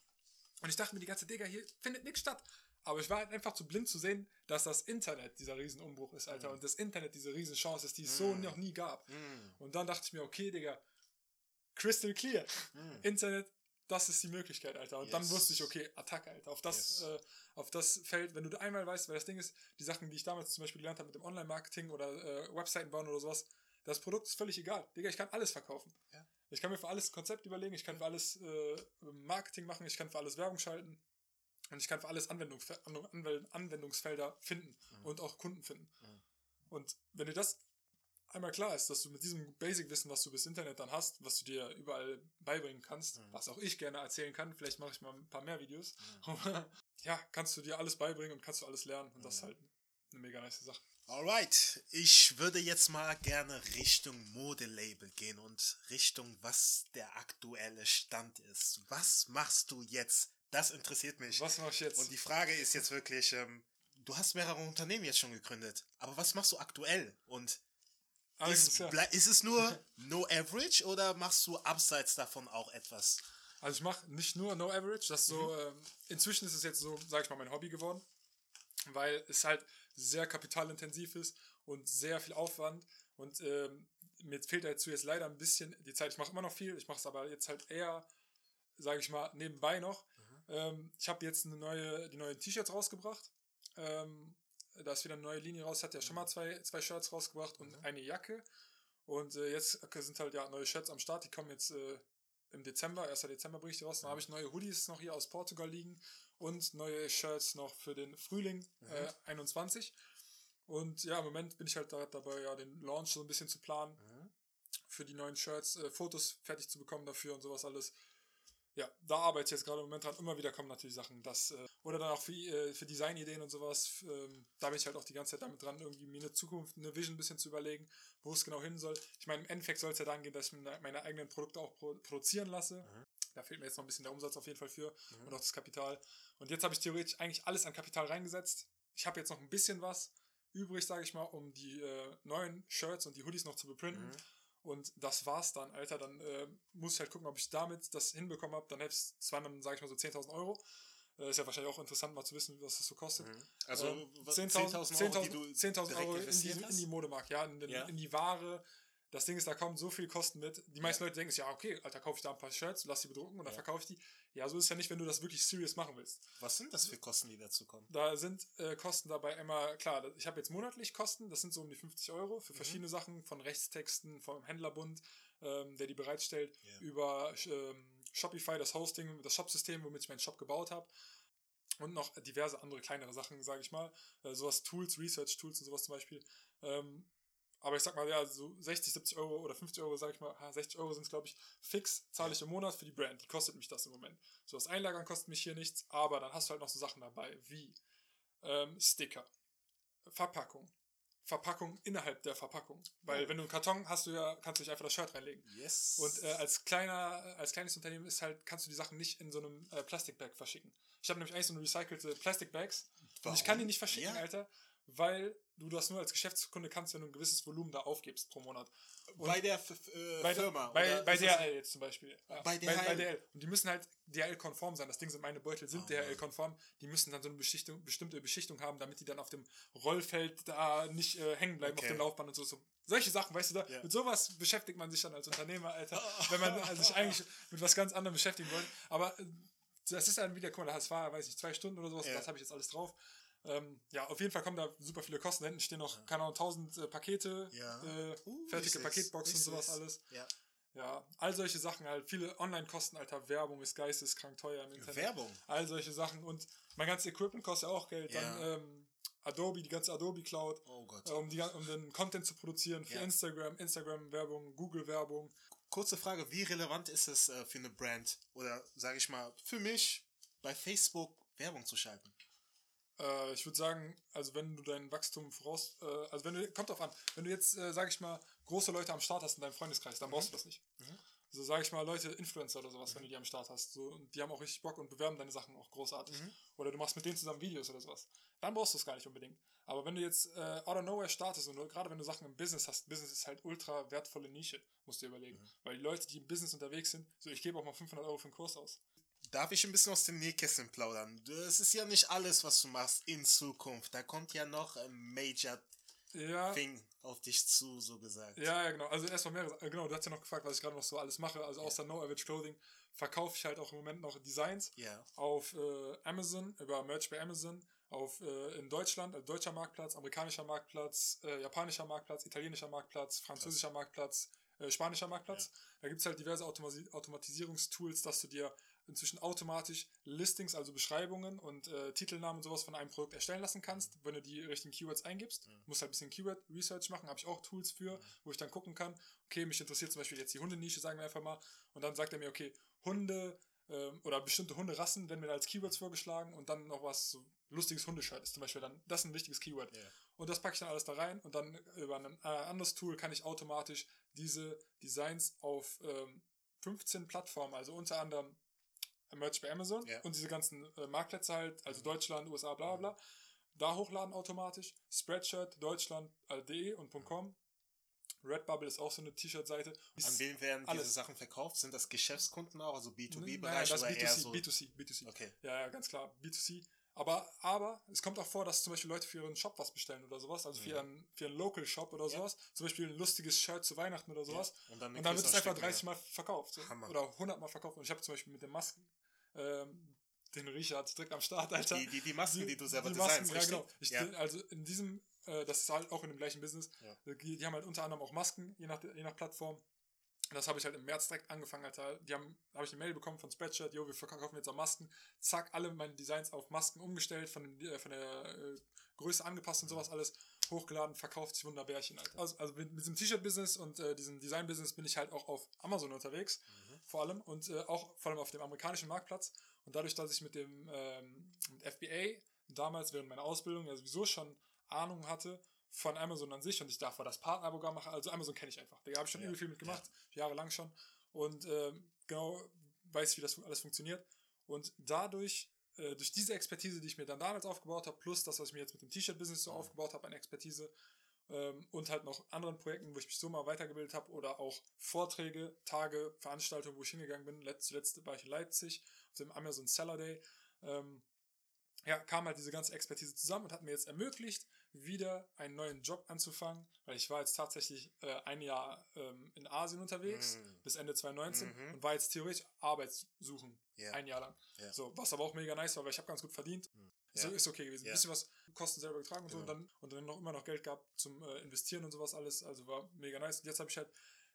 Und ich dachte mir die ganze Digga, hier findet nichts statt. Aber ich war halt einfach zu blind zu sehen, dass das Internet dieser Riesenumbruch ist, Alter. Und das Internet diese Riesenchance ist, die es so Mhm. noch nie gab. Mhm. Und dann dachte ich mir, okay, Digga, crystal clear. Mhm. Internet das ist die Möglichkeit, Alter. Und yes. dann wusste ich, okay, Attacke, Alter. Auf das, yes. äh, auf das Feld, wenn du einmal weißt, weil das Ding ist, die Sachen, die ich damals zum Beispiel gelernt habe mit dem Online-Marketing oder äh, Webseiten bauen oder sowas, das Produkt ist völlig egal. Digga, ich kann alles verkaufen. Ja. Ich kann mir für alles Konzept überlegen, ich kann für alles äh, Marketing machen, ich kann für alles Werbung schalten und ich kann für alles Anwendungs Anwendungsfelder finden mhm. und auch Kunden finden. Mhm. Und wenn dir das einmal klar ist, dass du mit diesem Basic-Wissen, was du bis Internet dann hast, was du dir überall beibringen kannst, mhm. was auch ich gerne erzählen kann, vielleicht mache ich mal ein paar mehr Videos, mhm. *laughs* ja, kannst du dir alles beibringen und kannst du alles lernen und das ist halt eine mega nice Sache. Alright, ich würde jetzt mal gerne Richtung Modelabel gehen und Richtung, was der aktuelle Stand ist. Was machst du jetzt? Das interessiert mich. Was mach ich jetzt? Und die Frage ist jetzt wirklich, ähm, du hast mehrere Unternehmen jetzt schon gegründet, aber was machst du aktuell? Und ist, ist, es nur *laughs* No Average oder machst du abseits davon auch etwas? Also ich mache nicht nur No Average, das so, mhm. ähm, inzwischen ist es jetzt so, sage ich mal, mein Hobby geworden, weil es halt sehr kapitalintensiv ist und sehr viel Aufwand und ähm, mir fehlt dazu jetzt leider ein bisschen die Zeit. Ich mache immer noch viel, ich mache es aber jetzt halt eher, sage ich mal, nebenbei noch. Mhm. Ähm, ich habe jetzt eine neue, die neuen T-Shirts rausgebracht. Ähm, da ist wieder eine neue Linie raus, hat ja schon mal zwei, zwei Shirts rausgebracht und mhm. eine Jacke. Und äh, jetzt sind halt ja neue Shirts am Start, die kommen jetzt äh, im Dezember, 1. Dezember bringe ich die raus. Dann habe ich neue Hoodies noch hier aus Portugal liegen und neue Shirts noch für den Frühling mhm. äh, 21. Und ja, im Moment bin ich halt da, dabei, ja, den Launch so ein bisschen zu planen. Mhm. Für die neuen Shirts, äh, Fotos fertig zu bekommen dafür und sowas alles ja, da arbeite ich jetzt gerade im Moment dran. Immer wieder kommen natürlich Sachen, das, äh, oder dann auch für, äh, für Designideen und sowas. Ähm, da bin ich halt auch die ganze Zeit damit dran, irgendwie mir eine Zukunft, eine Vision ein bisschen zu überlegen, wo es genau hin soll. Ich meine, im Endeffekt soll es ja daran gehen, dass ich meine eigenen Produkte auch pro produzieren lasse. Mhm. Da fehlt mir jetzt noch ein bisschen der Umsatz auf jeden Fall für mhm. und auch das Kapital. Und jetzt habe ich theoretisch eigentlich alles an Kapital reingesetzt. Ich habe jetzt noch ein bisschen was übrig, sage ich mal, um die äh, neuen Shirts und die Hoodies noch zu beprinten. Mhm. Und das war's dann, Alter. Dann äh, muss ich halt gucken, ob ich damit das hinbekommen habe. Dann hätte ich zwar dann, sage ich mal so 10.000 Euro. Äh, ist ja wahrscheinlich auch interessant, mal zu wissen, was das so kostet. Mhm. Also ähm, 10.000 10 Euro, 10 10 Euro in die, in die Modemarkt, ja in, den, ja. in die Ware, das Ding ist, da kommen so viel Kosten mit. Die meisten ja. Leute denken sich, ja, okay, Alter, kaufe ich da ein paar Shirts, lass die bedrucken und dann ja. verkaufe ich die. Ja, so ist es ja nicht, wenn du das wirklich serious machen willst. Was sind das für Kosten, die dazu kommen? Da sind äh, Kosten dabei immer, klar, ich habe jetzt monatlich Kosten, das sind so um die 50 Euro für mhm. verschiedene Sachen, von Rechtstexten, vom Händlerbund, ähm, der die bereitstellt, yeah. über ähm, Shopify, das Hosting, das Shopsystem, womit ich meinen Shop gebaut habe. Und noch diverse andere kleinere Sachen, sage ich mal. Äh, sowas Tools, Research-Tools und sowas zum Beispiel. Ähm, aber ich sag mal, ja, so 60, 70 Euro oder 50 Euro, sag ich mal, 60 Euro sind es, glaube ich, fix, zahle ich im Monat für die Brand. Die kostet mich das im Moment. So, das Einlagern kostet mich hier nichts, aber dann hast du halt noch so Sachen dabei, wie ähm, Sticker, Verpackung, Verpackung innerhalb der Verpackung. Weil wenn du einen Karton hast, du ja, kannst du nicht einfach das Shirt reinlegen. Yes. Und äh, als kleiner, als kleines Unternehmen ist halt, kannst du die Sachen nicht in so einem äh, Plastikbag verschicken. Ich habe nämlich eigentlich so eine recycelte Plastikbags und ich kann die nicht verschicken, ja. Alter, weil du das nur als Geschäftskunde kannst, wenn du ein gewisses Volumen da aufgibst pro Monat. Und bei der äh, bei, Firma? Bei, bei DHL jetzt zum Beispiel. Bei, DHL? Bei, bei, DHL. Und die müssen halt DHL-konform sein. Das Ding sind meine Beutel, sind oh, DHL-konform. Die müssen dann so eine Beschichtung, bestimmte Beschichtung haben, damit die dann auf dem Rollfeld da nicht äh, hängen bleiben, okay. auf dem Laufband und so. so. Solche Sachen, weißt du da? Ja. Mit sowas beschäftigt man sich dann als Unternehmer, Alter. *laughs* wenn man sich eigentlich mit was ganz anderem beschäftigen wollte. Aber äh, das ist dann wieder, guck mal, das war, weiß ich, zwei Stunden oder sowas. Ja. Das habe ich jetzt alles drauf. Ähm, ja, auf jeden Fall kommen da super viele Kosten. Hinten stehen noch, ja. keine Ahnung, 1000 äh, Pakete, ja. äh, uh, fertige Paketboxen und sowas alles. Ja. Ja, all solche Sachen halt. Viele Online-Kosten, Alter. Werbung ist geisteskrank teuer im Internet. Werbung? All solche Sachen. Und mein ganzes Equipment kostet ja auch Geld. Dann ähm, Adobe, die ganze Adobe Cloud. Oh Gott. Äh, um, die, um den Content zu produzieren für. Instagram, Instagram-Werbung, Google-Werbung. Kurze Frage, wie relevant ist es äh, für eine Brand oder, sage ich mal, für mich, bei Facebook Werbung zu schalten? Äh, ich würde sagen, also wenn du dein Wachstum voraus, äh, also wenn du, kommt drauf an, wenn du jetzt, äh, sag ich mal, große Leute am Start hast in deinem Freundeskreis, dann mhm. brauchst du das nicht. Mhm. So also, sage ich mal, Leute, Influencer oder sowas, mhm. wenn du die am Start hast, so, und die haben auch richtig Bock und bewerben deine Sachen auch großartig. Mhm. Oder du machst mit denen zusammen Videos oder sowas. Dann brauchst du es gar nicht unbedingt. Aber wenn du jetzt äh, out of nowhere startest und gerade wenn du Sachen im Business hast, Business ist halt ultra wertvolle Nische, musst du dir überlegen. Mhm. Weil die Leute, die im Business unterwegs sind, so ich gebe auch mal 500 Euro für einen Kurs aus darf ich ein bisschen aus dem Nähkästchen plaudern. Das ist ja nicht alles, was du machst in Zukunft. Da kommt ja noch ein Major ja. fing auf dich zu, so gesagt. Ja, ja, genau. Also erstmal mehrere, äh, genau, du hast ja noch gefragt, was ich gerade noch so alles mache. Also außer No Average Clothing verkaufe ich halt auch im Moment noch Designs Ja. auf äh, Amazon, über Merch bei Amazon, auf äh, in Deutschland, also deutscher Marktplatz, amerikanischer Marktplatz, äh, japanischer Marktplatz, italienischer Marktplatz, französischer Marktplatz, äh, spanischer Marktplatz. Da gibt es halt diverse Automatisierungstools, dass du dir inzwischen automatisch Listings, also Beschreibungen und äh, Titelnamen und sowas von einem Produkt erstellen lassen kannst, wenn du die richtigen Keywords eingibst. Mhm. Musst halt ein bisschen Keyword-Research machen, habe ich auch Tools für, wo ich dann gucken kann, okay, mich interessiert zum Beispiel jetzt die Hundenische, sagen wir einfach mal, und dann sagt er mir, okay, Hunde ähm, oder bestimmte Hunderassen werden mir als Keywords vorgeschlagen und dann noch was so lustiges Hundeshirt ist zum Beispiel dann, das ist ein wichtiges Keyword. Ja. Und das packe ich dann alles da rein und dann über ein äh, anderes Tool kann ich automatisch diese Designs auf ähm, 15 Plattformen, also unter anderem Merch bei Amazon Ja. und diese ganzen äh, Marktplätze halt, also Deutschland, USA, bla bla bla, da hochladen automatisch. Spreadshirt, Deutschland.de und .com. Redbubble ist auch so eine T-Shirt-Seite. An wen werden Alles. diese Sachen verkauft? Sind das Geschäftskunden auch, also Nein, B2B-Bereich das oder ist eher B2C, so? B2C, B2C. Okay. Ja, ja, ganz klar, B2C. Aber, aber es kommt auch vor, dass zum Beispiel Leute für ihren Shop was bestellen oder sowas, also für, Ja. ihren, für ihren Local Shop oder sowas. Zum Beispiel ein lustiges Shirt zu Weihnachten oder sowas. Und dann, Und dann wird es einfach 30 Mal. Verkauft. So. Oder 100 Mal verkauft. Und ich habe zum Beispiel mit den Masken, ähm, den Richard direkt am Start, Alter. Die, die, die Masken, die, du selber die designst, Masken, ja, genau. Ich, Ja. Also in diesem, äh, das ist halt auch in dem gleichen Business. Ja. Die, die haben halt unter anderem auch Masken, je nach, je nach Plattform. Das habe ich halt im März direkt angefangen, Alter. Die haben, habe ich eine Mail bekommen von Spreadshirt, jo, wir verkaufen jetzt auch Masken. Zack, alle meine Designs auf Masken umgestellt, von, äh, von der äh, Größe angepasst und sowas alles. Hochgeladen, verkauft sich Wunderbärchen, Alter. Also, also mit, mit diesem T-Shirt-Business und äh, diesem Design-Business bin ich halt auch auf Amazon unterwegs, Mhm. vor allem. Und äh, auch vor allem auf dem amerikanischen Marktplatz. Und dadurch, dass ich mit dem ähm, mit FBA damals während meiner Ausbildung ja sowieso schon Ahnung hatte von Amazon an sich und ich davor das Partnerprogramm mache, also Amazon kenne ich einfach. Da habe ich schon Ja, übel viel mitgemacht, jahrelang schon. Und ähm, genau weiß, wie das alles funktioniert. Und dadurch, äh, durch diese Expertise, die ich mir dann damals aufgebaut habe, plus das, was ich mir jetzt mit dem T-Shirt-Business so Mhm. aufgebaut habe an Expertise, ähm, und halt noch anderen Projekten, wo ich mich so mal weitergebildet habe oder auch Vorträge, Tage, Veranstaltungen, wo ich hingegangen bin. Letzt, zuletzt war ich in Leipzig auf dem Amazon Seller Day. Ähm, ja, kam halt diese ganze Expertise zusammen und hat mir jetzt ermöglicht, wieder einen neuen Job anzufangen, weil ich war jetzt tatsächlich äh, ein Jahr ähm, in Asien unterwegs, Mhm. bis Ende 2019 Mhm. und war jetzt theoretisch Arbeitssuchen, Ja. ein Jahr lang. Ja. So, was aber auch mega nice war, weil ich habe ganz gut verdient. So Ja. ist okay gewesen. Ja. Ein bisschen was Kosten selber getragen und so Genau. und dann, und dann noch immer noch Geld gab zum äh, Investieren und sowas alles. Also war mega nice. Und jetzt habe ich halt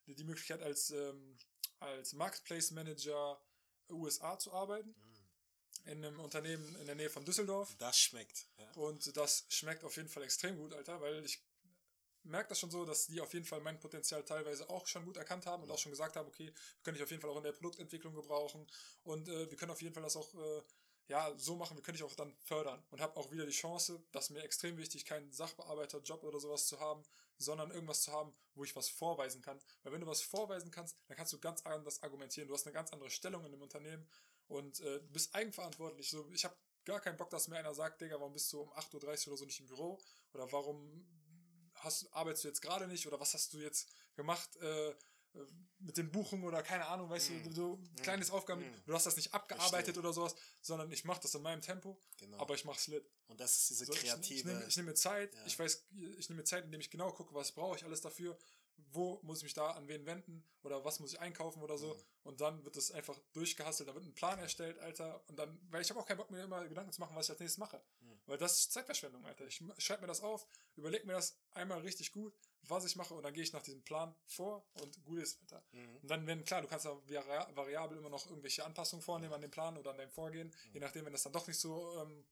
die, die Möglichkeit als, ähm, als Marketplace Manager USA zu arbeiten. Mhm. In einem Unternehmen in der Nähe von Düsseldorf. Das schmeckt. Ja. Und das schmeckt auf jeden Fall extrem gut, Alter, weil ich merke das schon so, dass die auf jeden Fall mein Potenzial teilweise auch schon gut erkannt haben und auch schon gesagt haben, okay, wir können dich auf jeden Fall auch in der Produktentwicklung gebrauchen und äh, wir können auf jeden Fall das auch äh, ja, so machen, wir können dich auch dann fördern und habe auch wieder die Chance, dass mir extrem wichtig, keinen Sachbearbeiterjob oder sowas zu haben, sondern irgendwas zu haben, wo ich was vorweisen kann. Weil wenn du was vorweisen kannst, dann kannst du ganz anders argumentieren. Du hast eine ganz andere Stellung in dem Unternehmen und äh, du bist eigenverantwortlich. So, ich habe gar keinen Bock, dass mir einer sagt, Digga, warum bist du um 8.30 Uhr oder so nicht im Büro? Oder warum hast, arbeitest du jetzt gerade nicht? Oder was hast du jetzt gemacht äh, äh, mit den Buchungen oder keine Ahnung, weißt Mm. du, so ein kleines Aufgaben, Mm. du hast das nicht abgearbeitet oder sowas, sondern ich mache das in meinem Tempo, Genau. aber ich mache es lit. Und das ist diese So, kreative. ich, nehme, ich nehme mir Zeit, Ja. ich weiß, ich nehme mir Zeit, indem ich genau gucke, was brauche ich alles dafür, wo muss ich mich da an wen wenden oder was muss ich einkaufen oder so. Mhm. Und dann wird das einfach durchgehastelt, da wird ein Plan erstellt, Alter. Und dann, weil ich habe auch keinen Bock mir immer Gedanken zu machen, was ich als nächstes mache. Mhm. Weil das ist Zeitverschwendung, Alter. Ich schreibe mir das auf, überlege mir das einmal richtig gut, was ich mache und dann gehe ich nach diesem Plan vor und gut ist, Alter. Mhm. Und dann, wenn, klar, du kannst da vari- variabel immer noch irgendwelche Anpassungen vornehmen an den Plan oder an deinem Vorgehen. Je nachdem, wenn das dann doch nicht so ähm,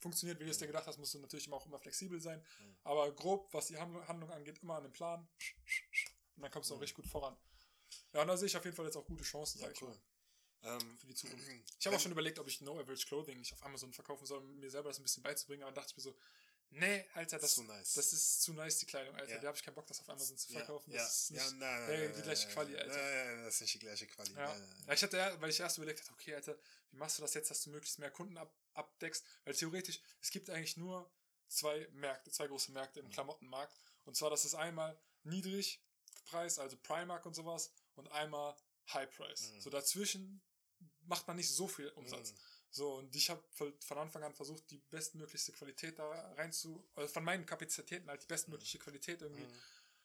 funktioniert, wie du es dir gedacht hast, musst du natürlich auch immer flexibel sein. Aber grob, was die Handlung, angeht, immer an den Plan. Und dann kommst du auch richtig gut voran. Ja, und da sehe ich auf jeden Fall jetzt auch gute Chancen, Ja, sag ich cool. mal, Ähm, für die Zukunft. *clears throat* Ich habe auch schon überlegt, ob ich No Average Clothing nicht auf Amazon verkaufen soll, um mir selber das ein bisschen beizubringen, aber dann dachte ich mir so, nee, Alter, das, nice. das ist zu nice, die Kleidung, Alter. Ja. Da habe ich keinen Bock, das auf Amazon zu ja, verkaufen. ja, Das ist nicht ja, nein, die gleiche Quali, Alter. Nein, das ist nicht die gleiche Quali. Ja. Ja, ich hatte ja, weil ich erst überlegt hatte, okay, Alter, wie machst du das jetzt, dass du möglichst mehr Kunden ab, abdeckst? Weil theoretisch, es gibt eigentlich nur zwei Märkte, zwei große Märkte im Mhm. Klamottenmarkt. Und zwar, das ist einmal Niedrigpreis, also Primark und sowas, und einmal High Price. Mhm. So dazwischen macht man nicht so viel Umsatz. Mhm. So, und ich habe von Anfang an versucht, die bestmöglichste Qualität da rein zu, also von meinen Kapazitäten halt die bestmögliche Qualität irgendwie Mhm.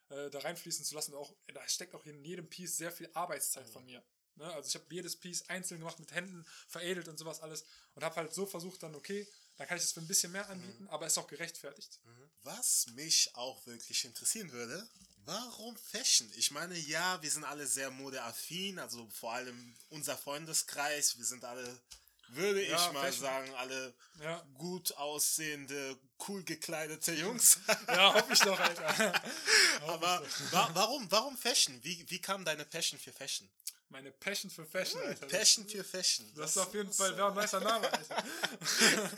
äh, da reinfließen zu lassen. Und auch, da steckt auch in jedem Piece sehr viel Arbeitszeit Mhm. von mir. Ne? Also ich habe jedes Piece einzeln gemacht, mit Händen veredelt und sowas alles. Und habe halt so versucht dann, okay, dann kann ich das für ein bisschen mehr anbieten, Mhm. aber ist auch gerechtfertigt. Was mich auch wirklich interessieren würde, warum Fashion? Ich meine, ja, wir sind alle sehr modeaffin, also vor allem unser Freundeskreis, wir sind alle, würde Ja, ich mal Fashion. sagen, alle Ja, gut aussehende, cool gekleidete *laughs* Jungs. ja hoffe ich doch, Alter. *laughs* Aber wa warum, warum Fashion? Wie, wie kam deine Passion für Fashion? Meine Passion für Fashion, Alter. Passion für Fashion. Das ist auf jeden Fall wäre ein nicer Name, Alter. *laughs*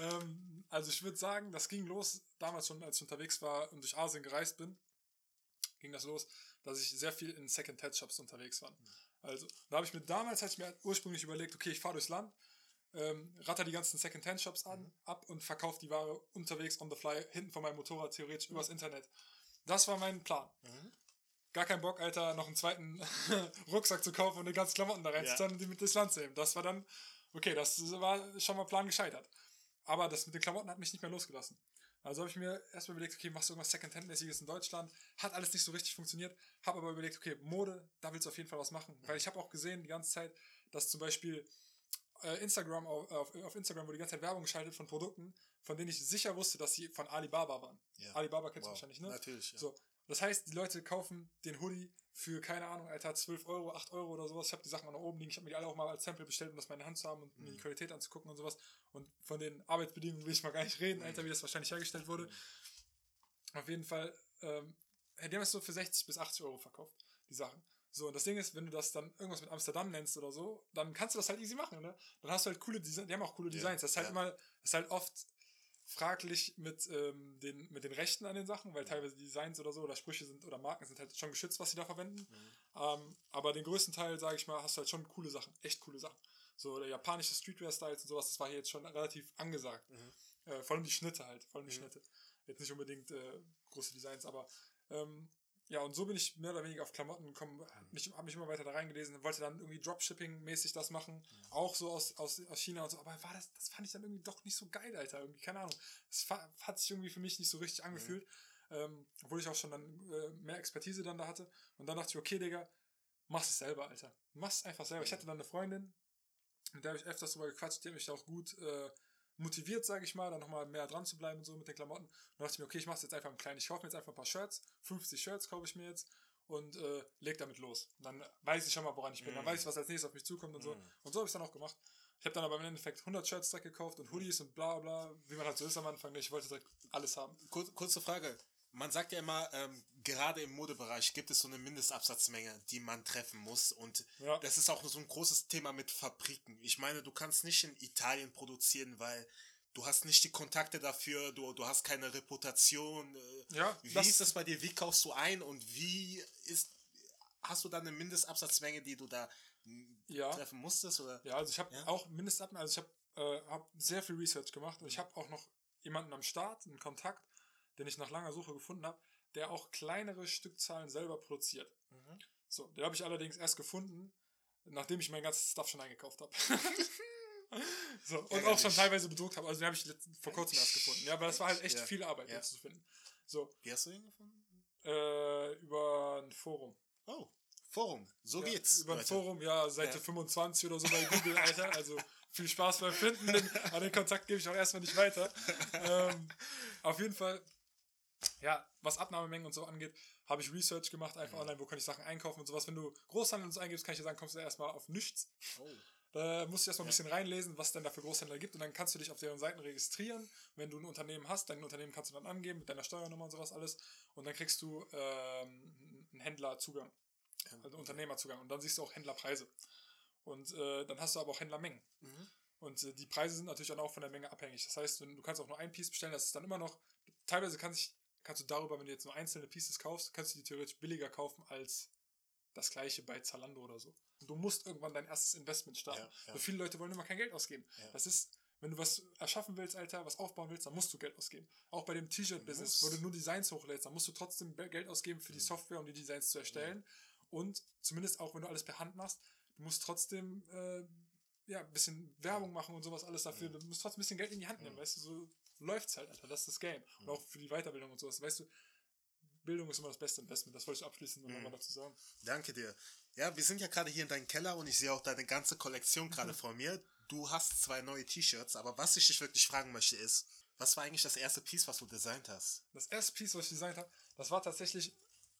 *laughs* ähm, also ich würde sagen, das ging los, damals schon, als ich unterwegs war und durch Asien gereist bin, ging das los, dass ich sehr viel in Second-Hand-Shops unterwegs war. Also, da habe ich mir damals, hatte ich mir ursprünglich überlegt, okay, ich fahre durchs Land, ähm, ratter die ganzen Second-Hand-Shops an, ab und verkaufe die Ware unterwegs on the fly, hinten von meinem Motorrad theoretisch übers Internet. Das war mein Plan. Gar kein Bock, Alter, noch einen zweiten *laughs* Rucksack zu kaufen und die ganzen Klamotten da reinzuzahlen und die mit ins Land zu nehmen. Das war dann, okay, das war schon mal Plan gescheitert. Aber das mit den Klamotten hat mich nicht mehr losgelassen. Also habe ich mir erstmal überlegt, okay, machst du irgendwas Secondhand-mäßiges in Deutschland? Hat alles nicht so richtig funktioniert. Habe aber überlegt, okay, Mode, da willst du auf jeden Fall was machen. Weil ich habe auch gesehen die ganze Zeit, dass zum Beispiel äh, Instagram auf, auf, auf Instagram wurde die ganze Zeit Werbung geschaltet von Produkten, von denen ich sicher wusste, dass sie von Alibaba waren. Ja. Alibaba kennst du Wow. wahrscheinlich, ne? Natürlich, ja. So, das heißt, die Leute kaufen den Hoodie für, keine Ahnung, Alter, 12 Euro, 8 Euro oder sowas. Ich habe die Sachen auch noch oben liegen. Ich habe mir die alle auch mal als Sample bestellt, um das mal in der Hand zu haben und mir die Qualität anzugucken und sowas. Und von den Arbeitsbedingungen will ich mal gar nicht reden, Alter, wie das wahrscheinlich hergestellt wurde. Auf jeden Fall, ähm, die haben es so für 60 bis 80 Euro verkauft, die Sachen. So, und das Ding ist, wenn du das dann irgendwas mit Amsterdam nennst oder so, dann kannst du das halt easy machen, ne? Dann hast du halt coole Designs, die haben auch coole Designs. Das ist halt ja. immer, das ist halt oft fraglich mit, ähm, den, mit den Rechten an den Sachen, weil teilweise die Designs oder so oder Sprüche sind oder Marken sind halt schon geschützt, was sie da verwenden. Ähm, aber den größten Teil, sage ich mal, hast du halt schon coole Sachen, echt coole Sachen. So der japanische Streetwear-Styles und sowas, das war hier jetzt schon relativ angesagt. Äh, vor allem die Schnitte halt, vor allem die Schnitte. Jetzt nicht unbedingt äh, große Designs, aber ähm, ja, und so bin ich mehr oder weniger auf Klamotten gekommen, hab mich, hab mich immer weiter da reingelesen, wollte dann irgendwie Dropshipping-mäßig das machen, auch so aus, aus, aus China und so, aber war das, das fand ich dann irgendwie doch nicht so geil, Alter, irgendwie, keine Ahnung. Das fa- hat sich irgendwie für mich nicht so richtig angefühlt, ähm, obwohl ich auch schon dann äh, mehr Expertise dann da hatte. Und dann dachte ich, okay, Digga, mach's es selber, Alter. Mach's es einfach selber. Ich hatte dann eine Freundin, mit der habe ich öfters drüber gequatscht, die hat mich auch gut äh, motiviert, sage ich mal, dann nochmal mehr dran zu bleiben und so mit den Klamotten. Und dann dachte ich mir, okay, ich mach's jetzt einfach im Kleinen. Ich kaufe mir jetzt einfach ein paar Shirts, 50 Shirts kaufe ich mir jetzt und äh, leg damit los. Und dann weiß ich schon mal, woran ich bin. Dann weiß ich, was als nächstes auf mich zukommt und so. Und so habe ich dann auch gemacht. Ich habe dann aber im Endeffekt 100 Shirts direkt gekauft und Hoodies und bla bla, wie man halt so ist am Anfang. Ich wollte direkt alles haben. Kur kurze Frage. Man sagt ja immer, ähm, gerade im Modebereich gibt es so eine Mindestabsatzmenge, die man treffen muss. Und Ja. das ist auch so ein großes Thema mit Fabriken. Ich meine, du kannst nicht in Italien produzieren, weil du hast nicht die Kontakte dafür, du, du hast keine Reputation. Äh, Ja, wie das- ist das bei dir? Wie kaufst du ein und wie ist hast du da eine Mindestabsatzmenge, die du da m, Ja. treffen musstest? Oder? Ja, also ich habe Ja? auch Mindestabnahme, also ich habe äh, hab sehr viel Research gemacht und ich habe auch noch jemanden am Start, einen Kontakt, den ich nach langer Suche gefunden habe, der auch kleinere Stückzahlen selber produziert. So, den habe ich allerdings erst gefunden, nachdem ich mein ganzes Stuff schon eingekauft habe. *laughs* so, und auch schon teilweise bedruckt habe. Also den habe ich vor kurzem erst gefunden. Ja, aber das war halt echt Ja. viel Arbeit, Ja. den zu finden. So, Wie hast du ihn gefunden? äh, über ein Forum. Oh, Forum. So Ja, geht's. Über ein Leute. Forum, ja, Seite Ja. 25 oder so bei *laughs* Google, Alter. Also viel Spaß beim Finden. Den, aber den Kontakt gebe ich auch erstmal nicht weiter. ähm, auf jeden Fall, ja, was Abnahmemengen und so angeht, habe ich Research gemacht, einfach online, wo kann ich Sachen einkaufen und sowas. Wenn du Großhandel und so eingibst, kann ich dir sagen, kommst du erstmal auf nichts. Oh. Da musst du erstmal ein bisschen reinlesen, was denn da für Großhändler gibt und dann kannst du dich auf deren Seiten registrieren. Wenn du ein Unternehmen hast, dein Unternehmen kannst du dann angeben mit deiner Steuernummer und sowas alles und dann kriegst du ähm, einen Händlerzugang, also Unternehmerzugang und dann siehst du auch Händlerpreise. Und äh, dann hast du aber auch Händlermengen. Und äh, die Preise sind natürlich dann auch von der Menge abhängig. Das heißt, du, du kannst auch nur ein Piece bestellen, das ist dann immer noch, teilweise kann ich, kannst du darüber, wenn du jetzt nur einzelne Pieces kaufst, kannst du die theoretisch billiger kaufen als das gleiche bei Zalando oder so. Und du musst irgendwann dein erstes Investment starten. Ja, ja. So viele Leute wollen immer kein Geld ausgeben. Ja. Das ist, wenn du was erschaffen willst, Alter, was aufbauen willst, dann musst du Geld ausgeben. Auch bei dem T-Shirt-Business, wo du nur Designs hochlädst, dann musst du trotzdem Geld ausgeben für die Software, um die Designs zu erstellen. Und zumindest auch, wenn du alles per Hand machst, du musst trotzdem äh, ja, ein bisschen Werbung machen und sowas alles dafür. Du musst trotzdem ein bisschen Geld in die Hand nehmen, weißt du, so läuft's halt, Alter. Das ist das Game. Und auch für die Weiterbildung und sowas, weißt du, Bildung ist immer das beste Investment. Das wollte ich abschließend Mhm. nochmal dazu sagen. Danke dir. Ja, wir sind ja gerade hier in deinem Keller und ich sehe auch deine ganze Kollektion Mhm. gerade vor mir. Du hast zwei neue T-Shirts, aber was ich dich wirklich fragen möchte ist, was war eigentlich das erste Piece, was du designt hast? Das erste Piece, was ich designt habe, das war tatsächlich,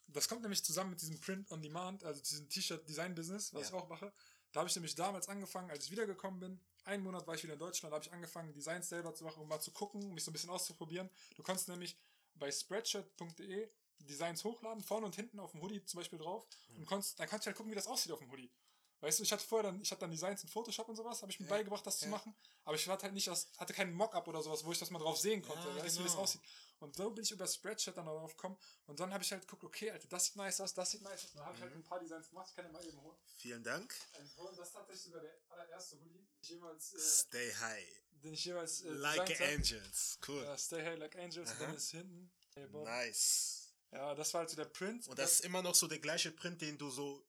das kommt nämlich zusammen mit diesem Print on Demand, also diesem T-Shirt-Design-Business, was Ja. ich auch mache. Da habe ich nämlich damals angefangen, als ich wiedergekommen bin. Einen Monat war ich wieder in Deutschland, habe ich angefangen, Designs selber zu machen, um mal zu gucken, um mich so ein bisschen auszuprobieren. Du kannst nämlich bei spreadshirt.de Designs hochladen, vorne und hinten auf dem Hoodie zum Beispiel drauf. Und konntest, dann kannst du halt gucken, wie das aussieht auf dem Hoodie. Weißt du, ich hatte vorher dann, ich hatte dann Designs in Photoshop und sowas, habe ich mir Ja, beigebracht, das zu ja. machen. Aber ich hatte halt nicht das, hatte keinen Mockup oder sowas, wo ich das mal drauf sehen konnte, Ja, weißt du, wie das genau. aussieht. Und so bin ich über Spreadshirt dann darauf gekommen. Und dann habe ich halt geguckt, okay, Alter, das sieht nice aus, das sieht nice aus. Und dann habe ich Mhm. halt ein paar Designs gemacht. Ich kann ja mal eben holen. Vielen Dank. Und das ist tatsächlich sogar der allererste Hoodie, den ich jemals, äh, Stay high. den ich jeweils äh, Like. Angels. Cool. Ja, Stay High Like Angels. Und Aha. dann ist hinten. Hey. Nice. Ja, das war halt so der Print. Und das ist immer noch so der gleiche Print, den du so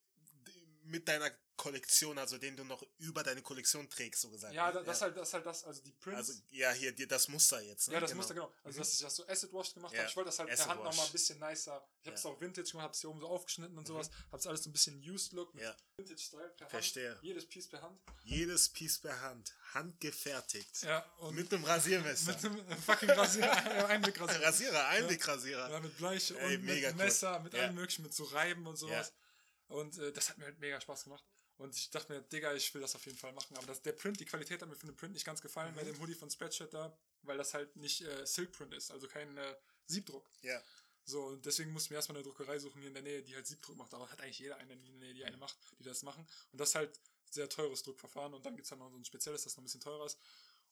mit deiner Kollektion, also den du noch über deine Kollektion trägst, so gesagt. ja, da, das ist halt das, ist halt das also die Prints. Also, ja, hier, das Muster jetzt. Ne? ja, das Genau. Muster genau. Also, dass ich das so Acid Washed gemacht Ja, habe. Ich wollte das halt per Hand nochmal Wash. ein bisschen nicer. Ich habe es Ja. Mhm. auch Vintage gemacht, habe es hier oben so aufgeschnitten und sowas. Habe es alles so ein bisschen Used Look mit Ja. Vintage Style per Verstehe. Hand. Jedes Piece per Hand. Jedes Piece per Hand, handgefertigt. Ja, und Mit einem Rasiermesser. *laughs* mit einem fucking *laughs* Rasierer, ja, Einwegrasierer. Rasierer, Einwegrasierer. Ja, mit Bleiche Ey, und mit cool. Messer, mit Ja. allem möglichen, mit so Reiben und sowas. Und äh, das hat mir halt mega Spaß gemacht. Und ich dachte mir, Digga, ich will das auf jeden Fall machen. Aber das, der Print, die Qualität hat mir für den Print nicht ganz gefallen Mhm. bei dem Hoodie von Spreadshirt da, weil das halt nicht äh, Silk Print ist, also kein äh, Siebdruck. Ja. So, und deswegen mussten wir erstmal eine Druckerei suchen hier in der Nähe, die halt Siebdruck macht. Aber hat eigentlich jeder eine in der Nähe, die eine macht, die das machen. Und das ist halt sehr teures Druckverfahren. Und dann gibt es halt noch so ein spezielles, das noch ein bisschen teurer ist.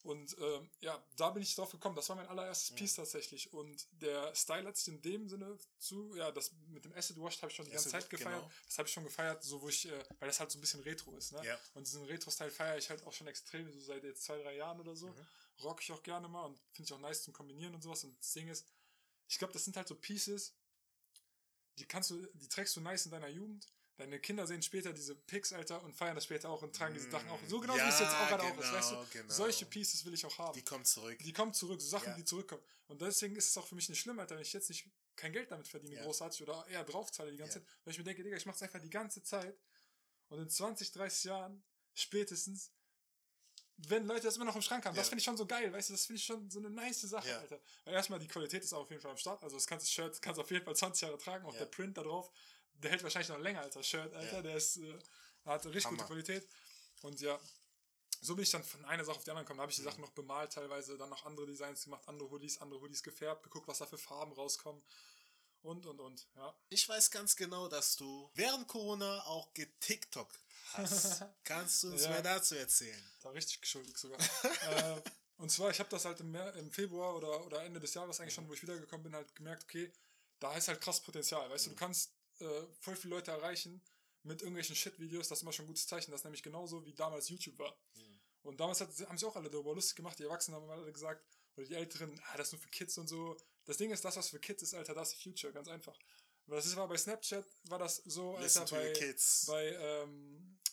Und ähm, ja, da bin ich drauf gekommen. Das war mein allererstes Piece tatsächlich. Und der Style hat sich in dem Sinne zu, ja, das mit dem Acid Washed habe ich schon die ganze Acid, Zeit gefeiert. genau. Das habe ich schon gefeiert, so wo ich, äh, weil das halt so ein bisschen Retro ist, ne? Ja. Und diesen Retro-Style feiere ich halt auch schon extrem, so seit jetzt zwei, drei Jahren oder so. Mhm. Rock ich auch gerne mal und finde ich auch nice zum Kombinieren und sowas. Und das Ding ist, ich glaube, das sind halt so Pieces, die kannst du, die trägst du nice in deiner Jugend. Deine Kinder sehen später diese Pics, Alter, und feiern das später auch und tragen diese Sachen auch. So genau wie es jetzt auch gerade auch ist, weißt du? Mm, genau. Solche Pieces will ich auch haben. Die kommen zurück. Die kommen zurück, so Sachen, Ja. die zurückkommen. Und deswegen ist es auch für mich nicht schlimm, Alter, wenn ich jetzt nicht kein Geld damit verdiene, Ja. großartig, oder eher draufzahle die ganze Ja. Zeit, weil ich mir denke, Digga, ich mach's einfach die ganze Zeit und in 20, 30 Jahren spätestens, wenn Leute das immer noch im Schrank haben, das Ja. finde ich schon so geil, weißt du, das finde ich schon so eine nice Sache, Ja. Alter. Weil erstmal die Qualität ist auf jeden Fall am Start, also das ganze Shirt kannst du auf jeden Fall 20 Jahre tragen, auch Ja. der Print da drauf, der hält wahrscheinlich noch länger als das Shirt, Alter, Ja. der ist, äh, hat richtig Hammer. gute Qualität und ja, so bin ich dann von einer Sache auf die andere gekommen. Da habe ich Mhm. die Sachen noch bemalt, teilweise dann noch andere Designs gemacht, andere Hoodies, andere Hoodies gefärbt, geguckt, was da für Farben rauskommen. Und, und, und, ja. Ich weiß ganz genau, dass du während Corona auch getiktok hast. *laughs* Kannst du uns Ja. mehr dazu erzählen? Da richtig geschuldig sogar. äh, und zwar, ich habe das halt im, Februar oder, oder Ende des Jahres eigentlich schon, wo ich wiedergekommen bin, halt gemerkt, okay, da ist halt krass Potenzial. Weißt du, du kannst äh, voll viele Leute erreichen mit irgendwelchen Shit-Videos. Das ist immer schon ein gutes Zeichen. Das ist nämlich genauso, wie damals YouTube war. Und damals hat, haben sich auch alle darüber lustig gemacht. Die Erwachsenen haben alle gesagt, oder die Älteren, ah, das ist nur für Kids und so. Das Ding ist, das, was für Kids ist, Alter, das ist Future, ganz einfach. Das ist, war bei Snapchat, war das so, Listen Alter, bei, kids. bei ähm, äh,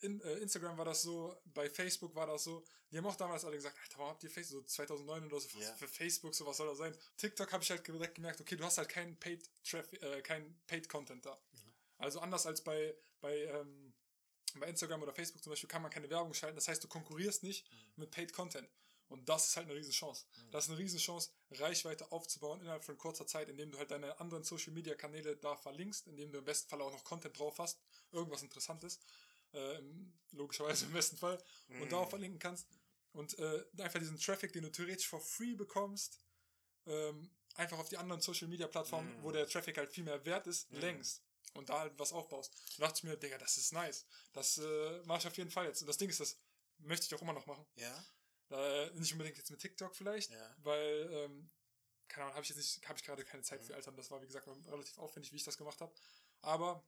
in, äh, Instagram war das so, bei Facebook war das so. Die haben auch damals alle gesagt, Alter, warum habt ihr Facebook, so 2009 oder so, Ja. für Facebook, so was soll das sein? TikTok habe ich halt direkt gemerkt, okay, du hast halt keinen Paid Traffic, äh, kein Paid Content da. Also anders als bei, bei, ähm, bei Instagram oder Facebook zum Beispiel kann man keine Werbung schalten. Das heißt, du konkurrierst nicht mit Paid Content. Und das ist halt eine Riesenchance. Das ist eine Riesenchance, Reichweite aufzubauen innerhalb von kurzer Zeit, indem du halt deine anderen Social Media Kanäle da verlinkst, indem du im besten Fall auch noch Content drauf hast, irgendwas Interessantes, äh, logischerweise im besten Fall, und darauf verlinken kannst. Und äh, einfach diesen Traffic, den du theoretisch for free bekommst, ähm, einfach auf die anderen Social Media Plattformen, wo der Traffic halt viel mehr wert ist, längst. Und da halt was aufbaust. Da dachte ich mir, Digga, das ist nice. Das äh, mache ich auf jeden Fall jetzt. Und das Ding ist, das möchte ich auch immer noch machen. Ja? Äh, nicht unbedingt jetzt mit TikTok vielleicht, Ja. weil, ähm, keine Ahnung, habe ich jetzt nicht, habe ich gerade keine Zeit für, Alter. Und das war, wie gesagt, relativ aufwendig, wie ich das gemacht habe. Aber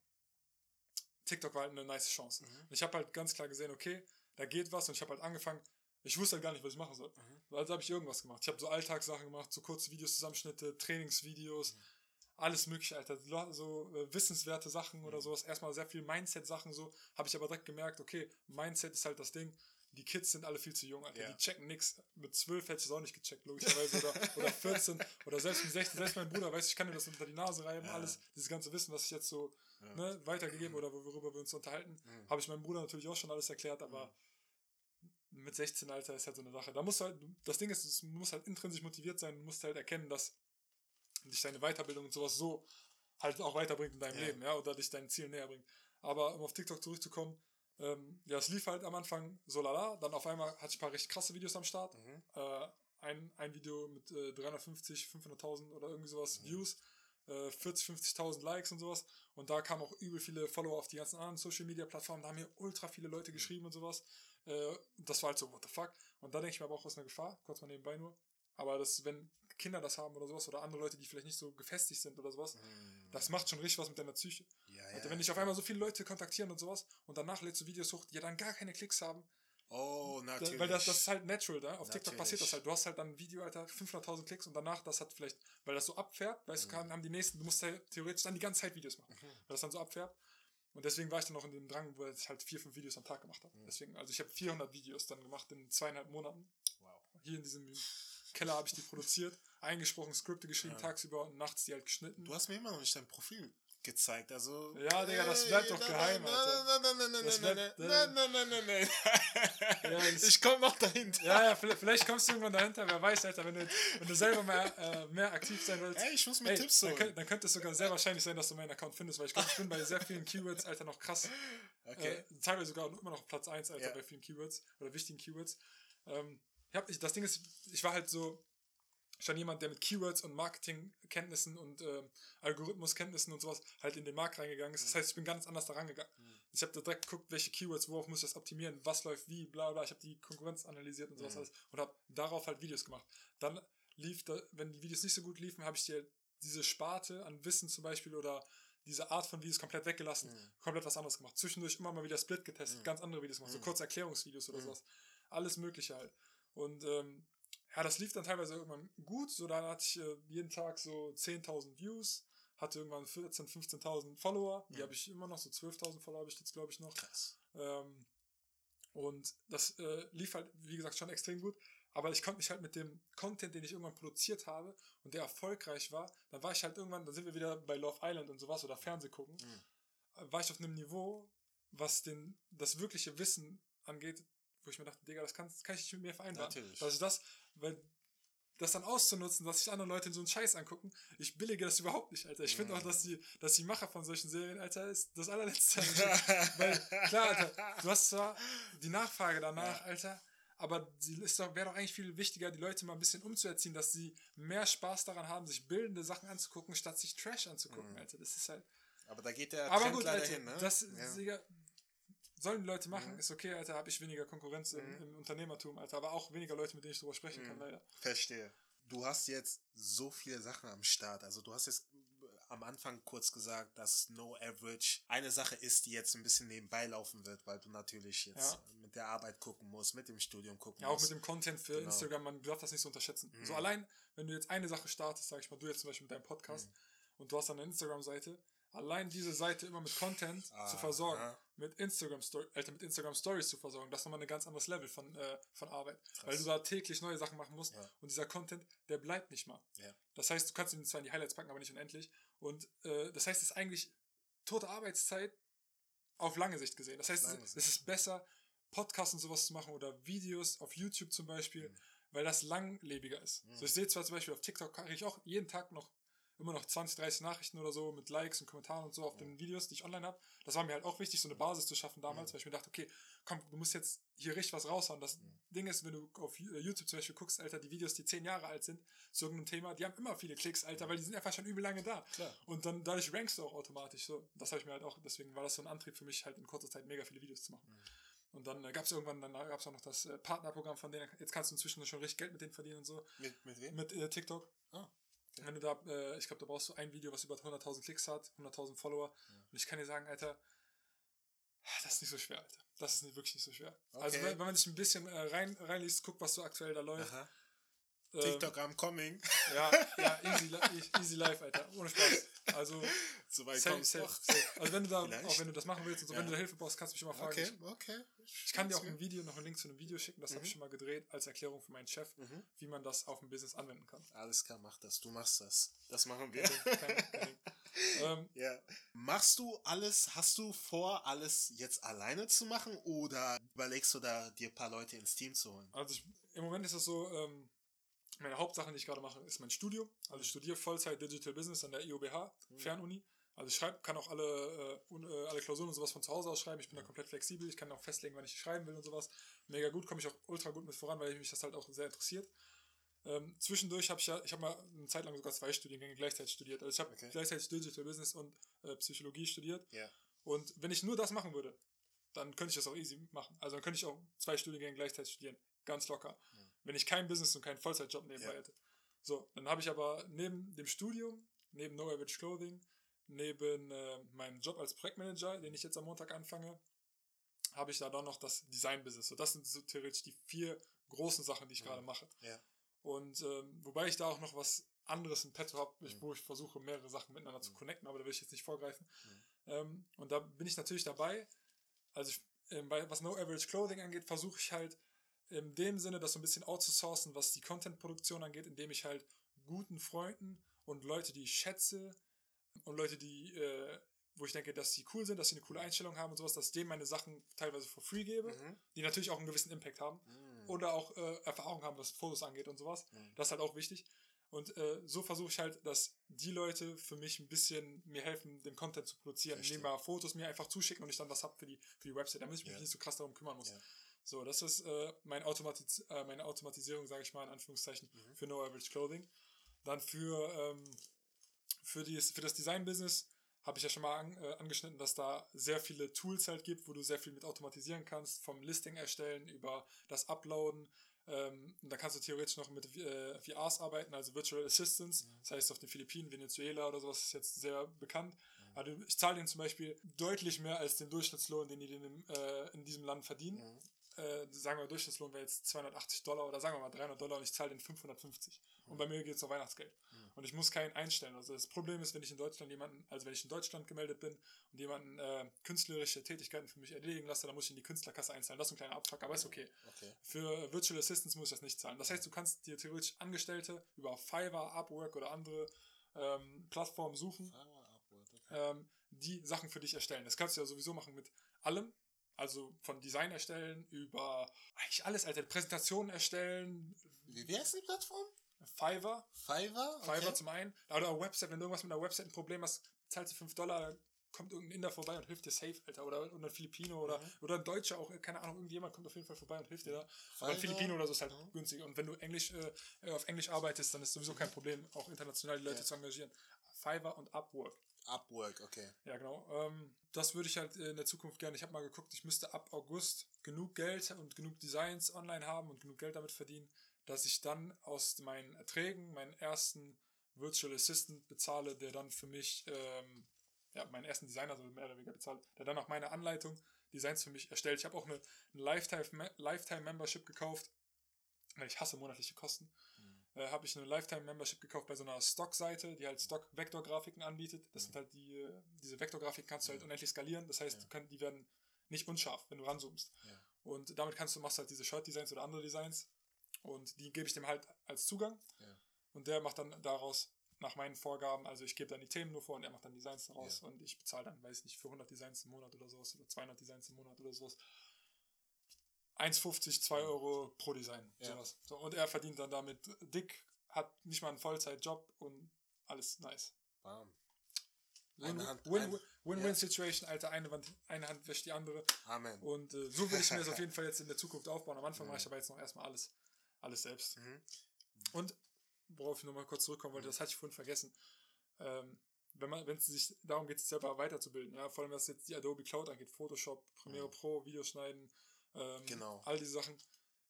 TikTok war halt eine nice Chance. Und ich habe halt ganz klar gesehen, okay, da geht was und ich habe halt angefangen, ich wusste halt gar nicht, was ich machen soll. Also habe ich irgendwas gemacht. Ich habe so Alltagssachen gemacht, so kurze Videos, Zusammenschnitte, Trainingsvideos, alles mögliche, Alter. So äh, wissenswerte Sachen oder sowas. Erstmal sehr viel Mindset-Sachen so. Habe ich aber direkt gemerkt, okay, Mindset ist halt das Ding. die Kids sind alle viel zu jung, Alter. Ja. Die checken nix. Mit 12 hätte ich es auch nicht gecheckt, logischerweise. Oder, oder 14 oder selbst mit 16. Selbst mein Bruder weiß, ich kann mir das unter die Nase reiben, Ja. alles. Dieses ganze Wissen, was ich jetzt so Ja. ne, weitergegeben oder worüber wir uns unterhalten, Mhm. habe ich meinem Bruder natürlich auch schon alles erklärt, aber mit 16, Alter, ist halt so eine Sache. Da musst du halt, das Ding ist, du musst halt intrinsisch motiviert sein, du musst halt erkennen, dass dich deine Weiterbildung und sowas so halt auch weiterbringt in deinem Ja. Leben, ja, oder dich deinen Zielen näher bringt. Aber um auf TikTok zurückzukommen, ähm, ja, es lief halt am Anfang so lala, dann auf einmal hatte ich ein paar recht krasse Videos am Start. Mhm. Äh, ein, ein Video mit äh, 350, 500.000 oder irgendwie sowas Views, äh, 40, 50.000 Likes und sowas. Und da kamen auch übel viele Follower auf die ganzen anderen Social Media Plattformen. Da haben mir ultra viele Leute geschrieben und sowas. Äh, das war halt so, what the fuck. Und da denke ich mir aber auch, was eine Gefahr, kurz mal nebenbei nur. Aber das, wenn Kinder das haben oder sowas oder andere Leute, die vielleicht nicht so gefestigt sind oder sowas, Mhm. das macht schon richtig was mit deiner Psyche. Ja, ja. wenn dich auf einmal so viele Leute kontaktieren und sowas und danach lädst du Videos hoch, die ja dann gar keine Klicks haben, Oh, natürlich. weil das, das ist halt natural, da. Auf TikTok Natürlich. passiert das halt. Du hast halt dann ein Video, Alter, 500.000 Klicks und danach, das hat vielleicht, weil das so abfährt, weißt Mhm. du, haben die nächsten, du musst halt theoretisch dann die ganze Zeit Videos machen, weil das dann so abfährt. Und deswegen war ich dann noch in dem Drang, wo ich halt vier, fünf Videos am Tag gemacht habe. Mhm. Deswegen, also ich habe 400 Videos dann gemacht in zweieinhalb Monaten. wow. Hier in diesem Keller habe ich die produziert, eingesprochen, Skripte geschrieben, Ja. tagsüber und nachts die halt geschnitten. Du hast mir immer noch nicht dein Profil gezeigt, also. Ja, Digga, das bleibt doch geheim, nein, Alter. Nein, nein, nein, nein, Das nein, nein, nein, nein, nein, nein, Ich komme noch dahinter. Ja, ja, vielleicht, kommst du irgendwann dahinter, wer weiß, Alter, wenn du, wenn du selber mehr, äh, mehr aktiv sein willst. Ey, ich muss mir Ey, Tipps dann, holen. könnt, dann könnte es sogar sehr wahrscheinlich sein, dass du meinen Account findest, weil ich glaube, ich bin bei sehr vielen Keywords, Alter, noch krass. Okay. Äh, teilweise sogar immer noch Platz 1, Alter, Ja. bei vielen Keywords oder wichtigen Keywords. Ähm, ich hab, ich, das Ding ist, ich war halt so schon jemand, der mit Keywords und Marketingkenntnissen und ähm, Algorithmuskenntnissen und sowas halt in den Markt reingegangen ist. Das heißt, ich bin ganz anders da rangegangen. Ich habe da direkt geguckt, welche Keywords, worauf muss ich das optimieren, was läuft wie, bla bla. Ich habe die Konkurrenz analysiert und sowas Mhm. alles und habe darauf halt Videos gemacht. Dann lief, da, wenn die Videos nicht so gut liefen, habe ich dir diese Sparte an Wissen zum Beispiel oder diese Art von Videos komplett weggelassen, Mhm. komplett was anderes gemacht. Zwischendurch immer mal wieder Split getestet, Mhm. ganz andere Videos gemacht, so Mhm. kurze Erklärungsvideos oder Mhm. sowas. Alles Mögliche halt. Und ähm, ja, das lief dann teilweise irgendwann gut. So, dann hatte ich äh, jeden Tag so 10.000 Views, hatte irgendwann 14.000, 15.000 Follower. Die Mhm. habe ich immer noch, so 12.000 Follower habe ich jetzt, glaube ich, noch. Krass. Ähm, und das äh, lief halt, wie gesagt, schon extrem gut. Aber ich konnte mich halt mit dem Content, den ich irgendwann produziert habe und der erfolgreich war, dann war ich halt irgendwann, da sind wir wieder bei Love Island und sowas oder Fernseh gucken, Mhm. war ich auf einem Niveau, was den, das wirkliche Wissen angeht, wo ich mir dachte, Digga, das kann, das kann ich nicht mit mir vereinbaren. Natürlich. Dass ich das, weil das dann auszunutzen, dass sich andere Leute in so einen Scheiß angucken, ich billige das überhaupt nicht, Alter. Ich finde auch, dass die, dass die Macher von solchen Serien, Alter, ist das allerletzte. *laughs* Weil, klar, Alter, du hast zwar die Nachfrage danach, Ja. Alter, aber doch, wäre doch eigentlich viel wichtiger, die Leute mal ein bisschen umzuerziehen, dass sie mehr Spaß daran haben, sich bildende Sachen anzugucken, statt sich Trash anzugucken, Mhm. Alter. Das ist halt. Aber da geht der Aber Trend gut, leider Alter, hin, ne? das ja. Sollen die Leute machen, Mhm. ist okay, Alter, habe ich weniger Konkurrenz im, Mhm. im Unternehmertum, Alter, aber auch weniger Leute, mit denen ich drüber sprechen kann, Mhm. leider. Verstehe. Du hast jetzt so viele Sachen am Start. Also du hast jetzt am Anfang kurz gesagt, dass No Average eine Sache ist, die jetzt ein bisschen nebenbei laufen wird, weil du natürlich jetzt Ja. mit der Arbeit gucken musst, mit dem Studium gucken Ja, auch musst. mit dem Content für Genau. Instagram, man darf das nicht so unterschätzen. Mhm. So allein, wenn du jetzt eine Sache startest, sag ich mal, du jetzt zum Beispiel mit deinem Podcast Mhm. und du hast dann eine Instagram-Seite, allein diese Seite immer mit Content zu Aha. Mit Instagram Story, Alter, mit Instagram Stories zu versorgen, das ist nochmal ein ganz anderes Level von, äh, von Arbeit. Weil du da täglich neue Sachen machen musst Ja. und dieser Content, der bleibt nicht mal. Ja. Das heißt, du kannst ihn zwar in die Highlights packen, aber nicht unendlich. Und äh, das heißt, es ist eigentlich tote Arbeitszeit auf lange Sicht gesehen. Das heißt, es Sicht. ist besser, Podcasts und sowas zu machen oder Videos auf YouTube zum Beispiel, Mhm. weil das langlebiger ist. Mhm. So, ich sehe zwar zum Beispiel auf TikTok, kriege ich auch jeden Tag noch immer noch 20, 30 Nachrichten oder so mit Likes und Kommentaren und so auf den Videos, die ich online habe. Das war mir halt auch wichtig, so eine Basis zu schaffen damals, Mhm. weil ich mir dachte, okay, komm, du musst jetzt hier richtig was raushauen. Das Mhm. Ding ist, wenn du auf äh, YouTube zum Beispiel guckst, Alter, die Videos, die 10 Jahre alt sind, zu irgendeinem Thema, die haben immer viele Klicks, Alter, weil die sind einfach schon übel lange da. Klar. Und dann dadurch rankst du auch automatisch. So. Das habe ich mir halt auch, deswegen war das so ein Antrieb für mich, halt in kurzer Zeit mega viele Videos zu machen. Und dann äh, gab es irgendwann, dann gab es auch noch das äh, Partnerprogramm von denen, jetzt kannst du inzwischen schon richtig Geld mit denen verdienen und so, Mit, mit wem? mit äh, TikTok. Ah, Wenn du da, äh, ich glaube, da brauchst du ein Video, was über 100.000 Klicks hat, 100.000 Follower. Und ich kann dir sagen, Alter, das ist nicht so schwer, Alter. Das ist nicht, wirklich nicht so schwer. Also, Okay. wenn, wenn man sich ein bisschen äh, rein, reinliest, guckt, was so aktuell da läuft, Aha. Ähm, TikTok am coming. *laughs* Ja, ja, easy, easy life, Alter. Ohne Spaß. Also, *laughs* So weit safe, safe, safe. Also, wenn du da, Vielleicht. auch wenn du das machen willst und so, Ja. wenn du da Hilfe brauchst, kannst du mich immer fragen. Okay, Ich, okay. ich kann dir auch ein Video, noch einen Link zu einem Video schicken, das habe ich schon mal gedreht, als Erklärung für meinen Chef, Mhm. wie man das auf dem Business anwenden kann. Alles klar, mach das. Du machst das. Das machen wir. Kein, kein, *laughs* ähm, Ja. Machst du alles, hast du vor, alles jetzt alleine zu machen oder überlegst du da, dir ein paar Leute ins Team zu holen? Also ich, im Moment ist es so, ähm, meine Hauptsache, die ich gerade mache, ist mein Studium. Also ich studiere Vollzeit Digital Business an der IOBH, Fernuni. Also ich schreib, kann auch alle, äh, äh, alle Klausuren und sowas von zu Hause aus schreiben. Ich bin da komplett flexibel. Ich kann auch festlegen, wann ich schreiben will und sowas. Mega gut, komme ich auch ultra gut mit voran, weil mich das halt auch sehr interessiert. Ähm, zwischendurch habe ich ja, ich habe mal eine Zeit lang sogar zwei Studiengänge gleichzeitig studiert. Also ich habe Okay. gleichzeitig Digital Business und äh, Psychologie studiert. Ja. Und wenn ich nur das machen würde, dann könnte ich das auch easy machen. Also dann könnte ich auch zwei Studiengänge gleichzeitig studieren. Ganz locker. Wenn ich kein Business und keinen Vollzeitjob nebenbei Ja. hätte. So, dann habe ich aber neben dem Studium, neben No Average Clothing, neben äh, meinem Job als Projektmanager, den ich jetzt am Montag anfange, habe ich da dann noch das Design-Business. So, das sind so theoretisch die vier großen Sachen, die ich gerade mache. Ja. Und ähm, wobei ich da auch noch was anderes in petto habe, wo ich versuche, mehrere Sachen miteinander zu connecten, aber da will ich jetzt nicht vorgreifen. Ähm, und da bin ich natürlich dabei. Also, ich, ähm, bei, was No Average Clothing angeht, versuche ich halt in dem Sinne, das so ein bisschen outzusourcen, was die Content-Produktion angeht, indem ich halt guten Freunden und Leute, die ich schätze und Leute, die, äh, wo ich denke, dass sie cool sind, dass sie eine coole Einstellung haben und sowas, dass ich denen meine Sachen teilweise for free gebe, die natürlich auch einen gewissen Impact haben oder auch äh, Erfahrung haben, was Fotos angeht und sowas. Das ist halt auch wichtig. Und äh, so versuche ich halt, dass die Leute für mich ein bisschen mir helfen, den Content zu produzieren, Verstehe. indem wir Fotos mir einfach zuschicken und ich dann was habe für die, für die Website, damit ich mich Ja. nicht so krass darum kümmern muss. Ja. So, das ist äh, mein Automatiz äh, meine Automatisierung, sage ich mal in Anführungszeichen, für No Average Clothing. Dann für, ähm, für, die, für das Design-Business habe ich ja schon mal an, äh, angeschnitten, dass da sehr viele Tools halt gibt, wo du sehr viel mit automatisieren kannst, vom Listing erstellen über das Uploaden. Ähm, da kannst du theoretisch noch mit äh, VRs arbeiten, also Virtual Assistants. Das heißt, auf den Philippinen, Venezuela oder sowas ist jetzt sehr bekannt. Also ich zahle denen zum Beispiel deutlich mehr als den Durchschnittslohn, den die in, dem, äh, in diesem Land verdienen. Äh, sagen wir, Durchschnittslohn wäre jetzt 280 Dollar oder sagen wir mal 300 Dollar und ich zahle den 550. Und bei mir geht es auf Weihnachtsgeld. Und ich muss keinen einstellen. Also das Problem ist, wenn ich in Deutschland jemanden, also wenn ich in Deutschland gemeldet bin und jemanden äh, künstlerische Tätigkeiten für mich erledigen lasse, dann muss ich in die Künstlerkasse einzahlen. Das ist ein kleiner Abfuck, aber ist okay. Okay. Für Virtual Assistants muss ich das nicht zahlen. Das heißt, du kannst dir theoretisch Angestellte über Fiverr, Upwork oder andere ähm, Plattformen suchen, Power Upward, okay. ähm, die Sachen für dich erstellen. Das kannst du ja sowieso machen mit allem. Also von Design erstellen über eigentlich alles, Alter. Präsentationen erstellen, Wie, wie heißt die Plattform? Fiverr, Fiverr? Okay. Fiverr zum einen. Oder Website, wenn du irgendwas mit einer Website ein Problem hast, zahlst du 5 Dollar, kommt irgendein Inder vorbei und hilft dir safe, Alter. Oder, oder ein Filipino oder, oder ein Deutscher auch, keine Ahnung, irgendjemand kommt auf jeden Fall vorbei und hilft dir da. Aber ein Filipino oder so ist halt günstig. Und wenn du Englisch, äh, auf Englisch arbeitest, dann ist sowieso kein Problem, auch international die Leute Ja. zu engagieren. Fiverr und Upwork. Upwork, okay. Ja, genau. Ähm, das würde ich halt in der Zukunft gerne. Ich habe mal geguckt, ich müsste ab August genug Geld und genug Designs online haben und genug Geld damit verdienen, dass ich dann aus meinen Erträgen meinen ersten Virtual Assistant bezahle, der dann für mich, ähm, ja, meinen ersten Designer so mehr oder weniger bezahlt, der dann nach meiner Anleitung Designs für mich erstellt. Ich habe auch eine, eine Lifetime, Lifetime gekauft, weil ich hasse monatliche Kosten äh, habe ich eine Lifetime-Membership gekauft bei so einer Stock-Seite, die halt Stock-Vektorgrafiken anbietet. Das sind halt die, diese Vektorgrafiken kannst du halt unendlich skalieren. Das heißt, du kann, die werden nicht unscharf, wenn du ranzoomst. Ja. Und damit kannst du, machst halt diese Shirt-Designs oder andere Designs. Und die gebe ich dem halt als Zugang. Ja. Und der macht dann daraus nach meinen Vorgaben, also ich gebe dann die Themen nur vor und er macht dann Designs daraus. Und ich bezahle dann, weiß ich nicht, für 100 Designs im Monat oder sowas oder 200 Designs im Monat oder sowas. 1,50, 2 Euro pro Design. Ja. Sowas. So, und er verdient dann damit dick, hat nicht mal einen Vollzeitjob und alles nice. Bam. Eine Hand- ein- Win-Win-Situation, Alter. Eine, Wand, eine Hand wäscht die andere. Amen. Und äh, so will ich mir das auf *laughs* jeden Fall jetzt in der Zukunft aufbauen. Am Anfang mache ich aber jetzt noch erstmal alles, alles selbst. Mhm. Und worauf ich nochmal kurz zurückkommen wollte, das hatte ich vorhin vergessen. Ähm, wenn man, wenn es sich darum geht, sich selber weiterzubilden, ja, vor allem was jetzt die Adobe Cloud angeht, Photoshop, Premiere Pro, Videoschneiden, ähm, Genau. all diese Sachen,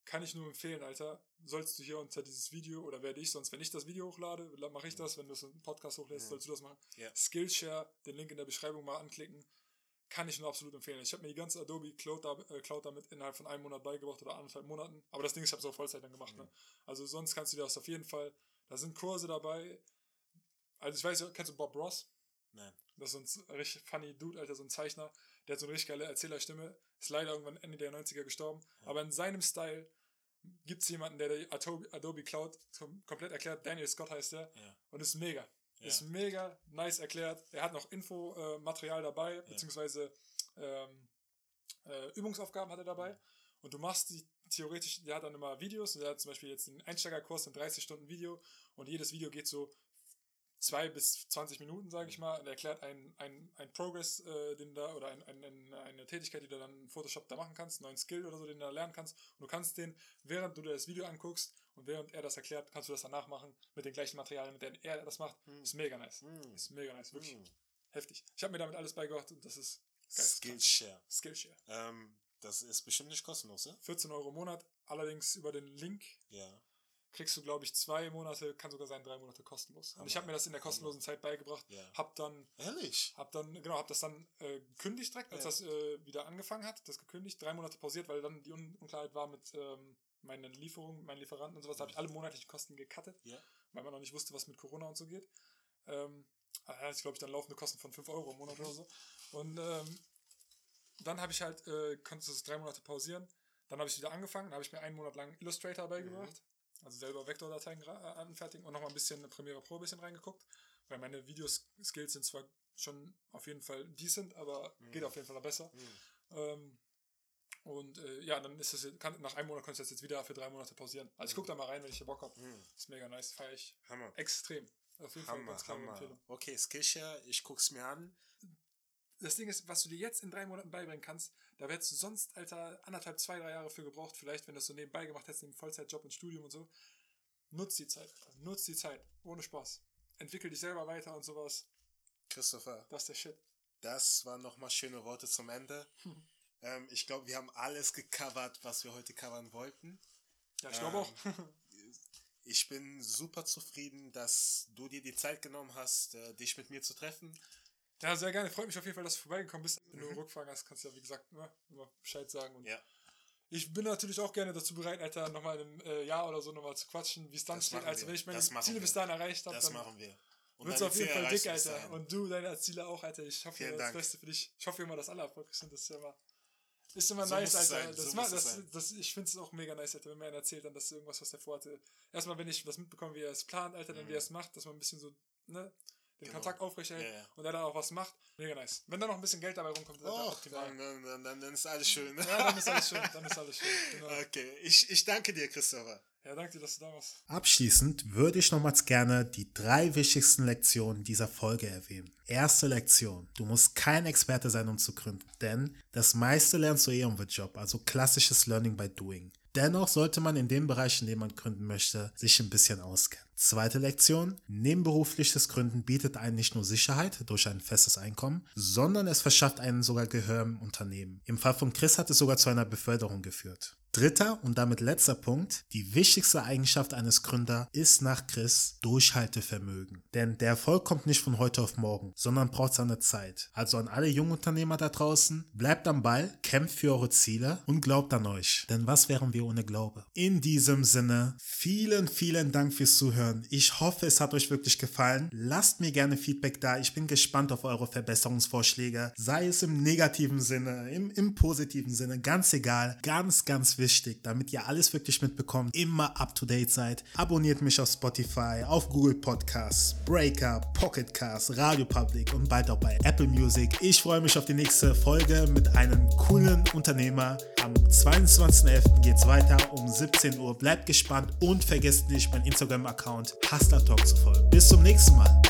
kann ich nur empfehlen, Alter. Sollst du hier unter dieses Video oder werde ich sonst, wenn ich das Video hochlade, mache ich das, wenn du es im Podcast hochlässt, sollst du das machen. Ja. Skillshare, den Link in der Beschreibung mal anklicken. kann ich nur absolut empfehlen. Ich habe mir die ganze Adobe Cloud, äh, Cloud damit innerhalb von einem Monat beigebracht oder anderthalb Monaten. Aber das Ding ist, ich habe es auch Vollzeit dann gemacht. Ne? Also sonst kannst du dir das auf jeden Fall, da sind Kurse dabei. Also ich weiß, kennst du Bob Ross? Nein. Das ist so ein richtig funny Dude, Alter, so ein Zeichner. Der hat so eine richtig geile Erzählerstimme. Ist leider irgendwann Ende der 90er gestorben. Aber in seinem Style gibt es jemanden, der die Adobe, Adobe Cloud kom komplett erklärt. Daniel Scott heißt der. Ja. Und ist mega. Ja. Ist mega nice erklärt. Er hat noch Infomaterial dabei, beziehungsweise ähm, äh, Übungsaufgaben hat er dabei. Und du machst die theoretisch, der hat dann immer Videos. Und der hat zum Beispiel jetzt einen Einsteigerkurs, ein 30 Stunden Video. Und jedes Video geht so zwei bis 20 Minuten, sage ich mal, und erklärt einen ein Progress, äh, den da, oder ein, ein, ein, eine Tätigkeit, die du dann in Photoshop da machen kannst, einen neuen Skill oder so, den du da lernen kannst. Und du kannst den, während du dir das Video anguckst und während er das erklärt, kannst du das danach machen mit den gleichen Materialien, mit denen er das macht. Ist mega nice. Hm. Ist mega nice, wirklich Hm. heftig. Ich habe mir damit alles beigebracht und das ist. Skillshare. Skillshare. Ähm, das ist bestimmt nicht kostenlos, ja? 14 Euro im Monat, allerdings über den Link Ja. Kriegst du, glaube ich, zwei Monate, kann sogar sein, drei Monate kostenlos. Und ich habe mir das in der kostenlosen Zeit beigebracht, Ja. hab dann Ehrlich? Hab dann, genau, hab das dann äh, gekündigt direkt, als Ja. das äh, wieder angefangen hat, das gekündigt, drei Monate pausiert, weil dann die Un Unklarheit war mit ähm, meinen Lieferungen, meinen Lieferanten und sowas, da habe ich alle monatlichen Kosten gecuttet, Ja. weil man noch nicht wusste, was mit Corona und so geht. Ähm, also ich glaube, ich dann laufende Kosten von 5 Euro im Monat oder so. Und ähm, dann habe ich halt, äh, konnte es drei Monate pausieren. Dann habe ich wieder angefangen, dann habe ich mir einen Monat lang Illustrator beigebracht. Also selber Vektordateien äh, anfertigen und nochmal ein bisschen Premiere Pro ein bisschen reingeguckt. Weil meine Videoskills sind zwar schon auf jeden Fall decent, aber geht auf jeden Fall noch besser. Ähm, und äh, ja, dann ist es, jetzt- kann, nach einem Monat kannst du das jetzt wieder für drei Monate pausieren. Also ich gucke da mal rein, wenn ich hier Bock habe. Mhm. Ist mega nice, feiere ich Hammer. extrem. Auf jeden Fall Hammer, ganz klare Hammer. Empfehlung. Okay, Skillshare, ich guck's mir an. Das Ding ist, was du dir jetzt in drei Monaten beibringen kannst, da hättest du sonst, Alter, anderthalb, zwei, drei Jahre für gebraucht, vielleicht, wenn du das so nebenbei gemacht hättest, im Vollzeitjob und Studium und so. Nutz die Zeit, Alter. Nutz die Zeit. Ohne Spaß. Entwickel dich selber weiter und sowas. Christopher, Das ist der Shit. das waren nochmal schöne Worte zum Ende. ähm, ich glaube, wir haben alles gecovert, was wir heute covern wollten. Ja, ich glaube Ähm, auch. Ich bin super zufrieden, dass du dir die Zeit genommen hast, äh, dich mit mir zu treffen. Ja, sehr gerne. Freut mich auf jeden Fall, dass du vorbeigekommen bist. Wenn du Rückfragen hast, kannst du ja, wie gesagt, immer, immer Bescheid sagen. Und Mhm. Ja. Ich bin natürlich auch gerne dazu bereit, Alter, nochmal im äh, Jahr oder so nochmal zu quatschen, wie es dann Das steht. Also, wenn ich meine Ziele wir. bis dahin erreicht habe, Das dann machen wir. Und Wird's auf jeden Fall dick, Alter. Und du, deine Ziele auch, Alter. Ich hoffe Vielen das Dank. Beste für dich. Ich hoffe immer, dass alle erfolgreich sind. Das ist ja immer, ist immer So nice, Alter. Das so ma- muss es das, das, ich finde es auch mega nice, Alter, wenn mir einer erzählt, dann, dass irgendwas, was er vorhatte. Erstmal, wenn ich was mitbekomme, wie er es plant, Alter, dann wie er es macht, dass man ein bisschen so, ne, den. Genau. Kontakt aufrechterhält Ja, ja. und er dann auch was macht. Mega nice. Wenn da noch ein bisschen Geld dabei rumkommt, dann Och, dann, dann, dann, dann, dann ist alles schön. Ja, dann ist alles schön. Dann ist alles schön. *laughs* Genau. Okay, ich, ich danke dir, Christopher. Ja, danke dir, dass du da warst. Abschließend würde ich nochmals gerne die drei wichtigsten Lektionen dieser Folge erwähnen. Erste Lektion. Du musst kein Experte sein, um zu gründen, denn das meiste lernst du eh on the job, also klassisches Learning by Doing. Dennoch sollte man in dem Bereich, in dem man gründen möchte, sich ein bisschen auskennen. Zweite Lektion. Nebenberufliches Gründen bietet einen nicht nur Sicherheit durch ein festes Einkommen, sondern es verschafft einen sogar Gehör im Unternehmen. Im Fall von Chris hat es sogar zu einer Beförderung geführt. Dritter und damit letzter Punkt. Die wichtigste Eigenschaft eines Gründers ist nach Chris Durchhaltevermögen. Denn der Erfolg kommt nicht von heute auf morgen, sondern braucht seine Zeit. Also an alle Jungunternehmer da draußen, bleibt am Ball, kämpft für eure Ziele und glaubt an euch. Denn was wären wir ohne Glaube? In diesem Sinne, vielen, vielen Dank fürs Zuhören. Ich hoffe, es hat euch wirklich gefallen. Lasst mir gerne Feedback da. Ich bin gespannt auf eure Verbesserungsvorschläge. Sei es im negativen Sinne, im, im positiven Sinne, ganz egal. Ganz, ganz wichtig, damit ihr alles wirklich mitbekommt, immer up to date seid. Abonniert mich auf Spotify, auf Google Podcasts, Breaker, Pocket Cast, Radio Public und bald auch bei Apple Music. Ich freue mich auf die nächste Folge mit einem coolen Unternehmer. Am 22.11. geht's weiter um 17 Uhr. Bleibt gespannt und vergesst nicht, meinen Instagram-Account Hustler Talk zu folgen. Bis zum nächsten Mal.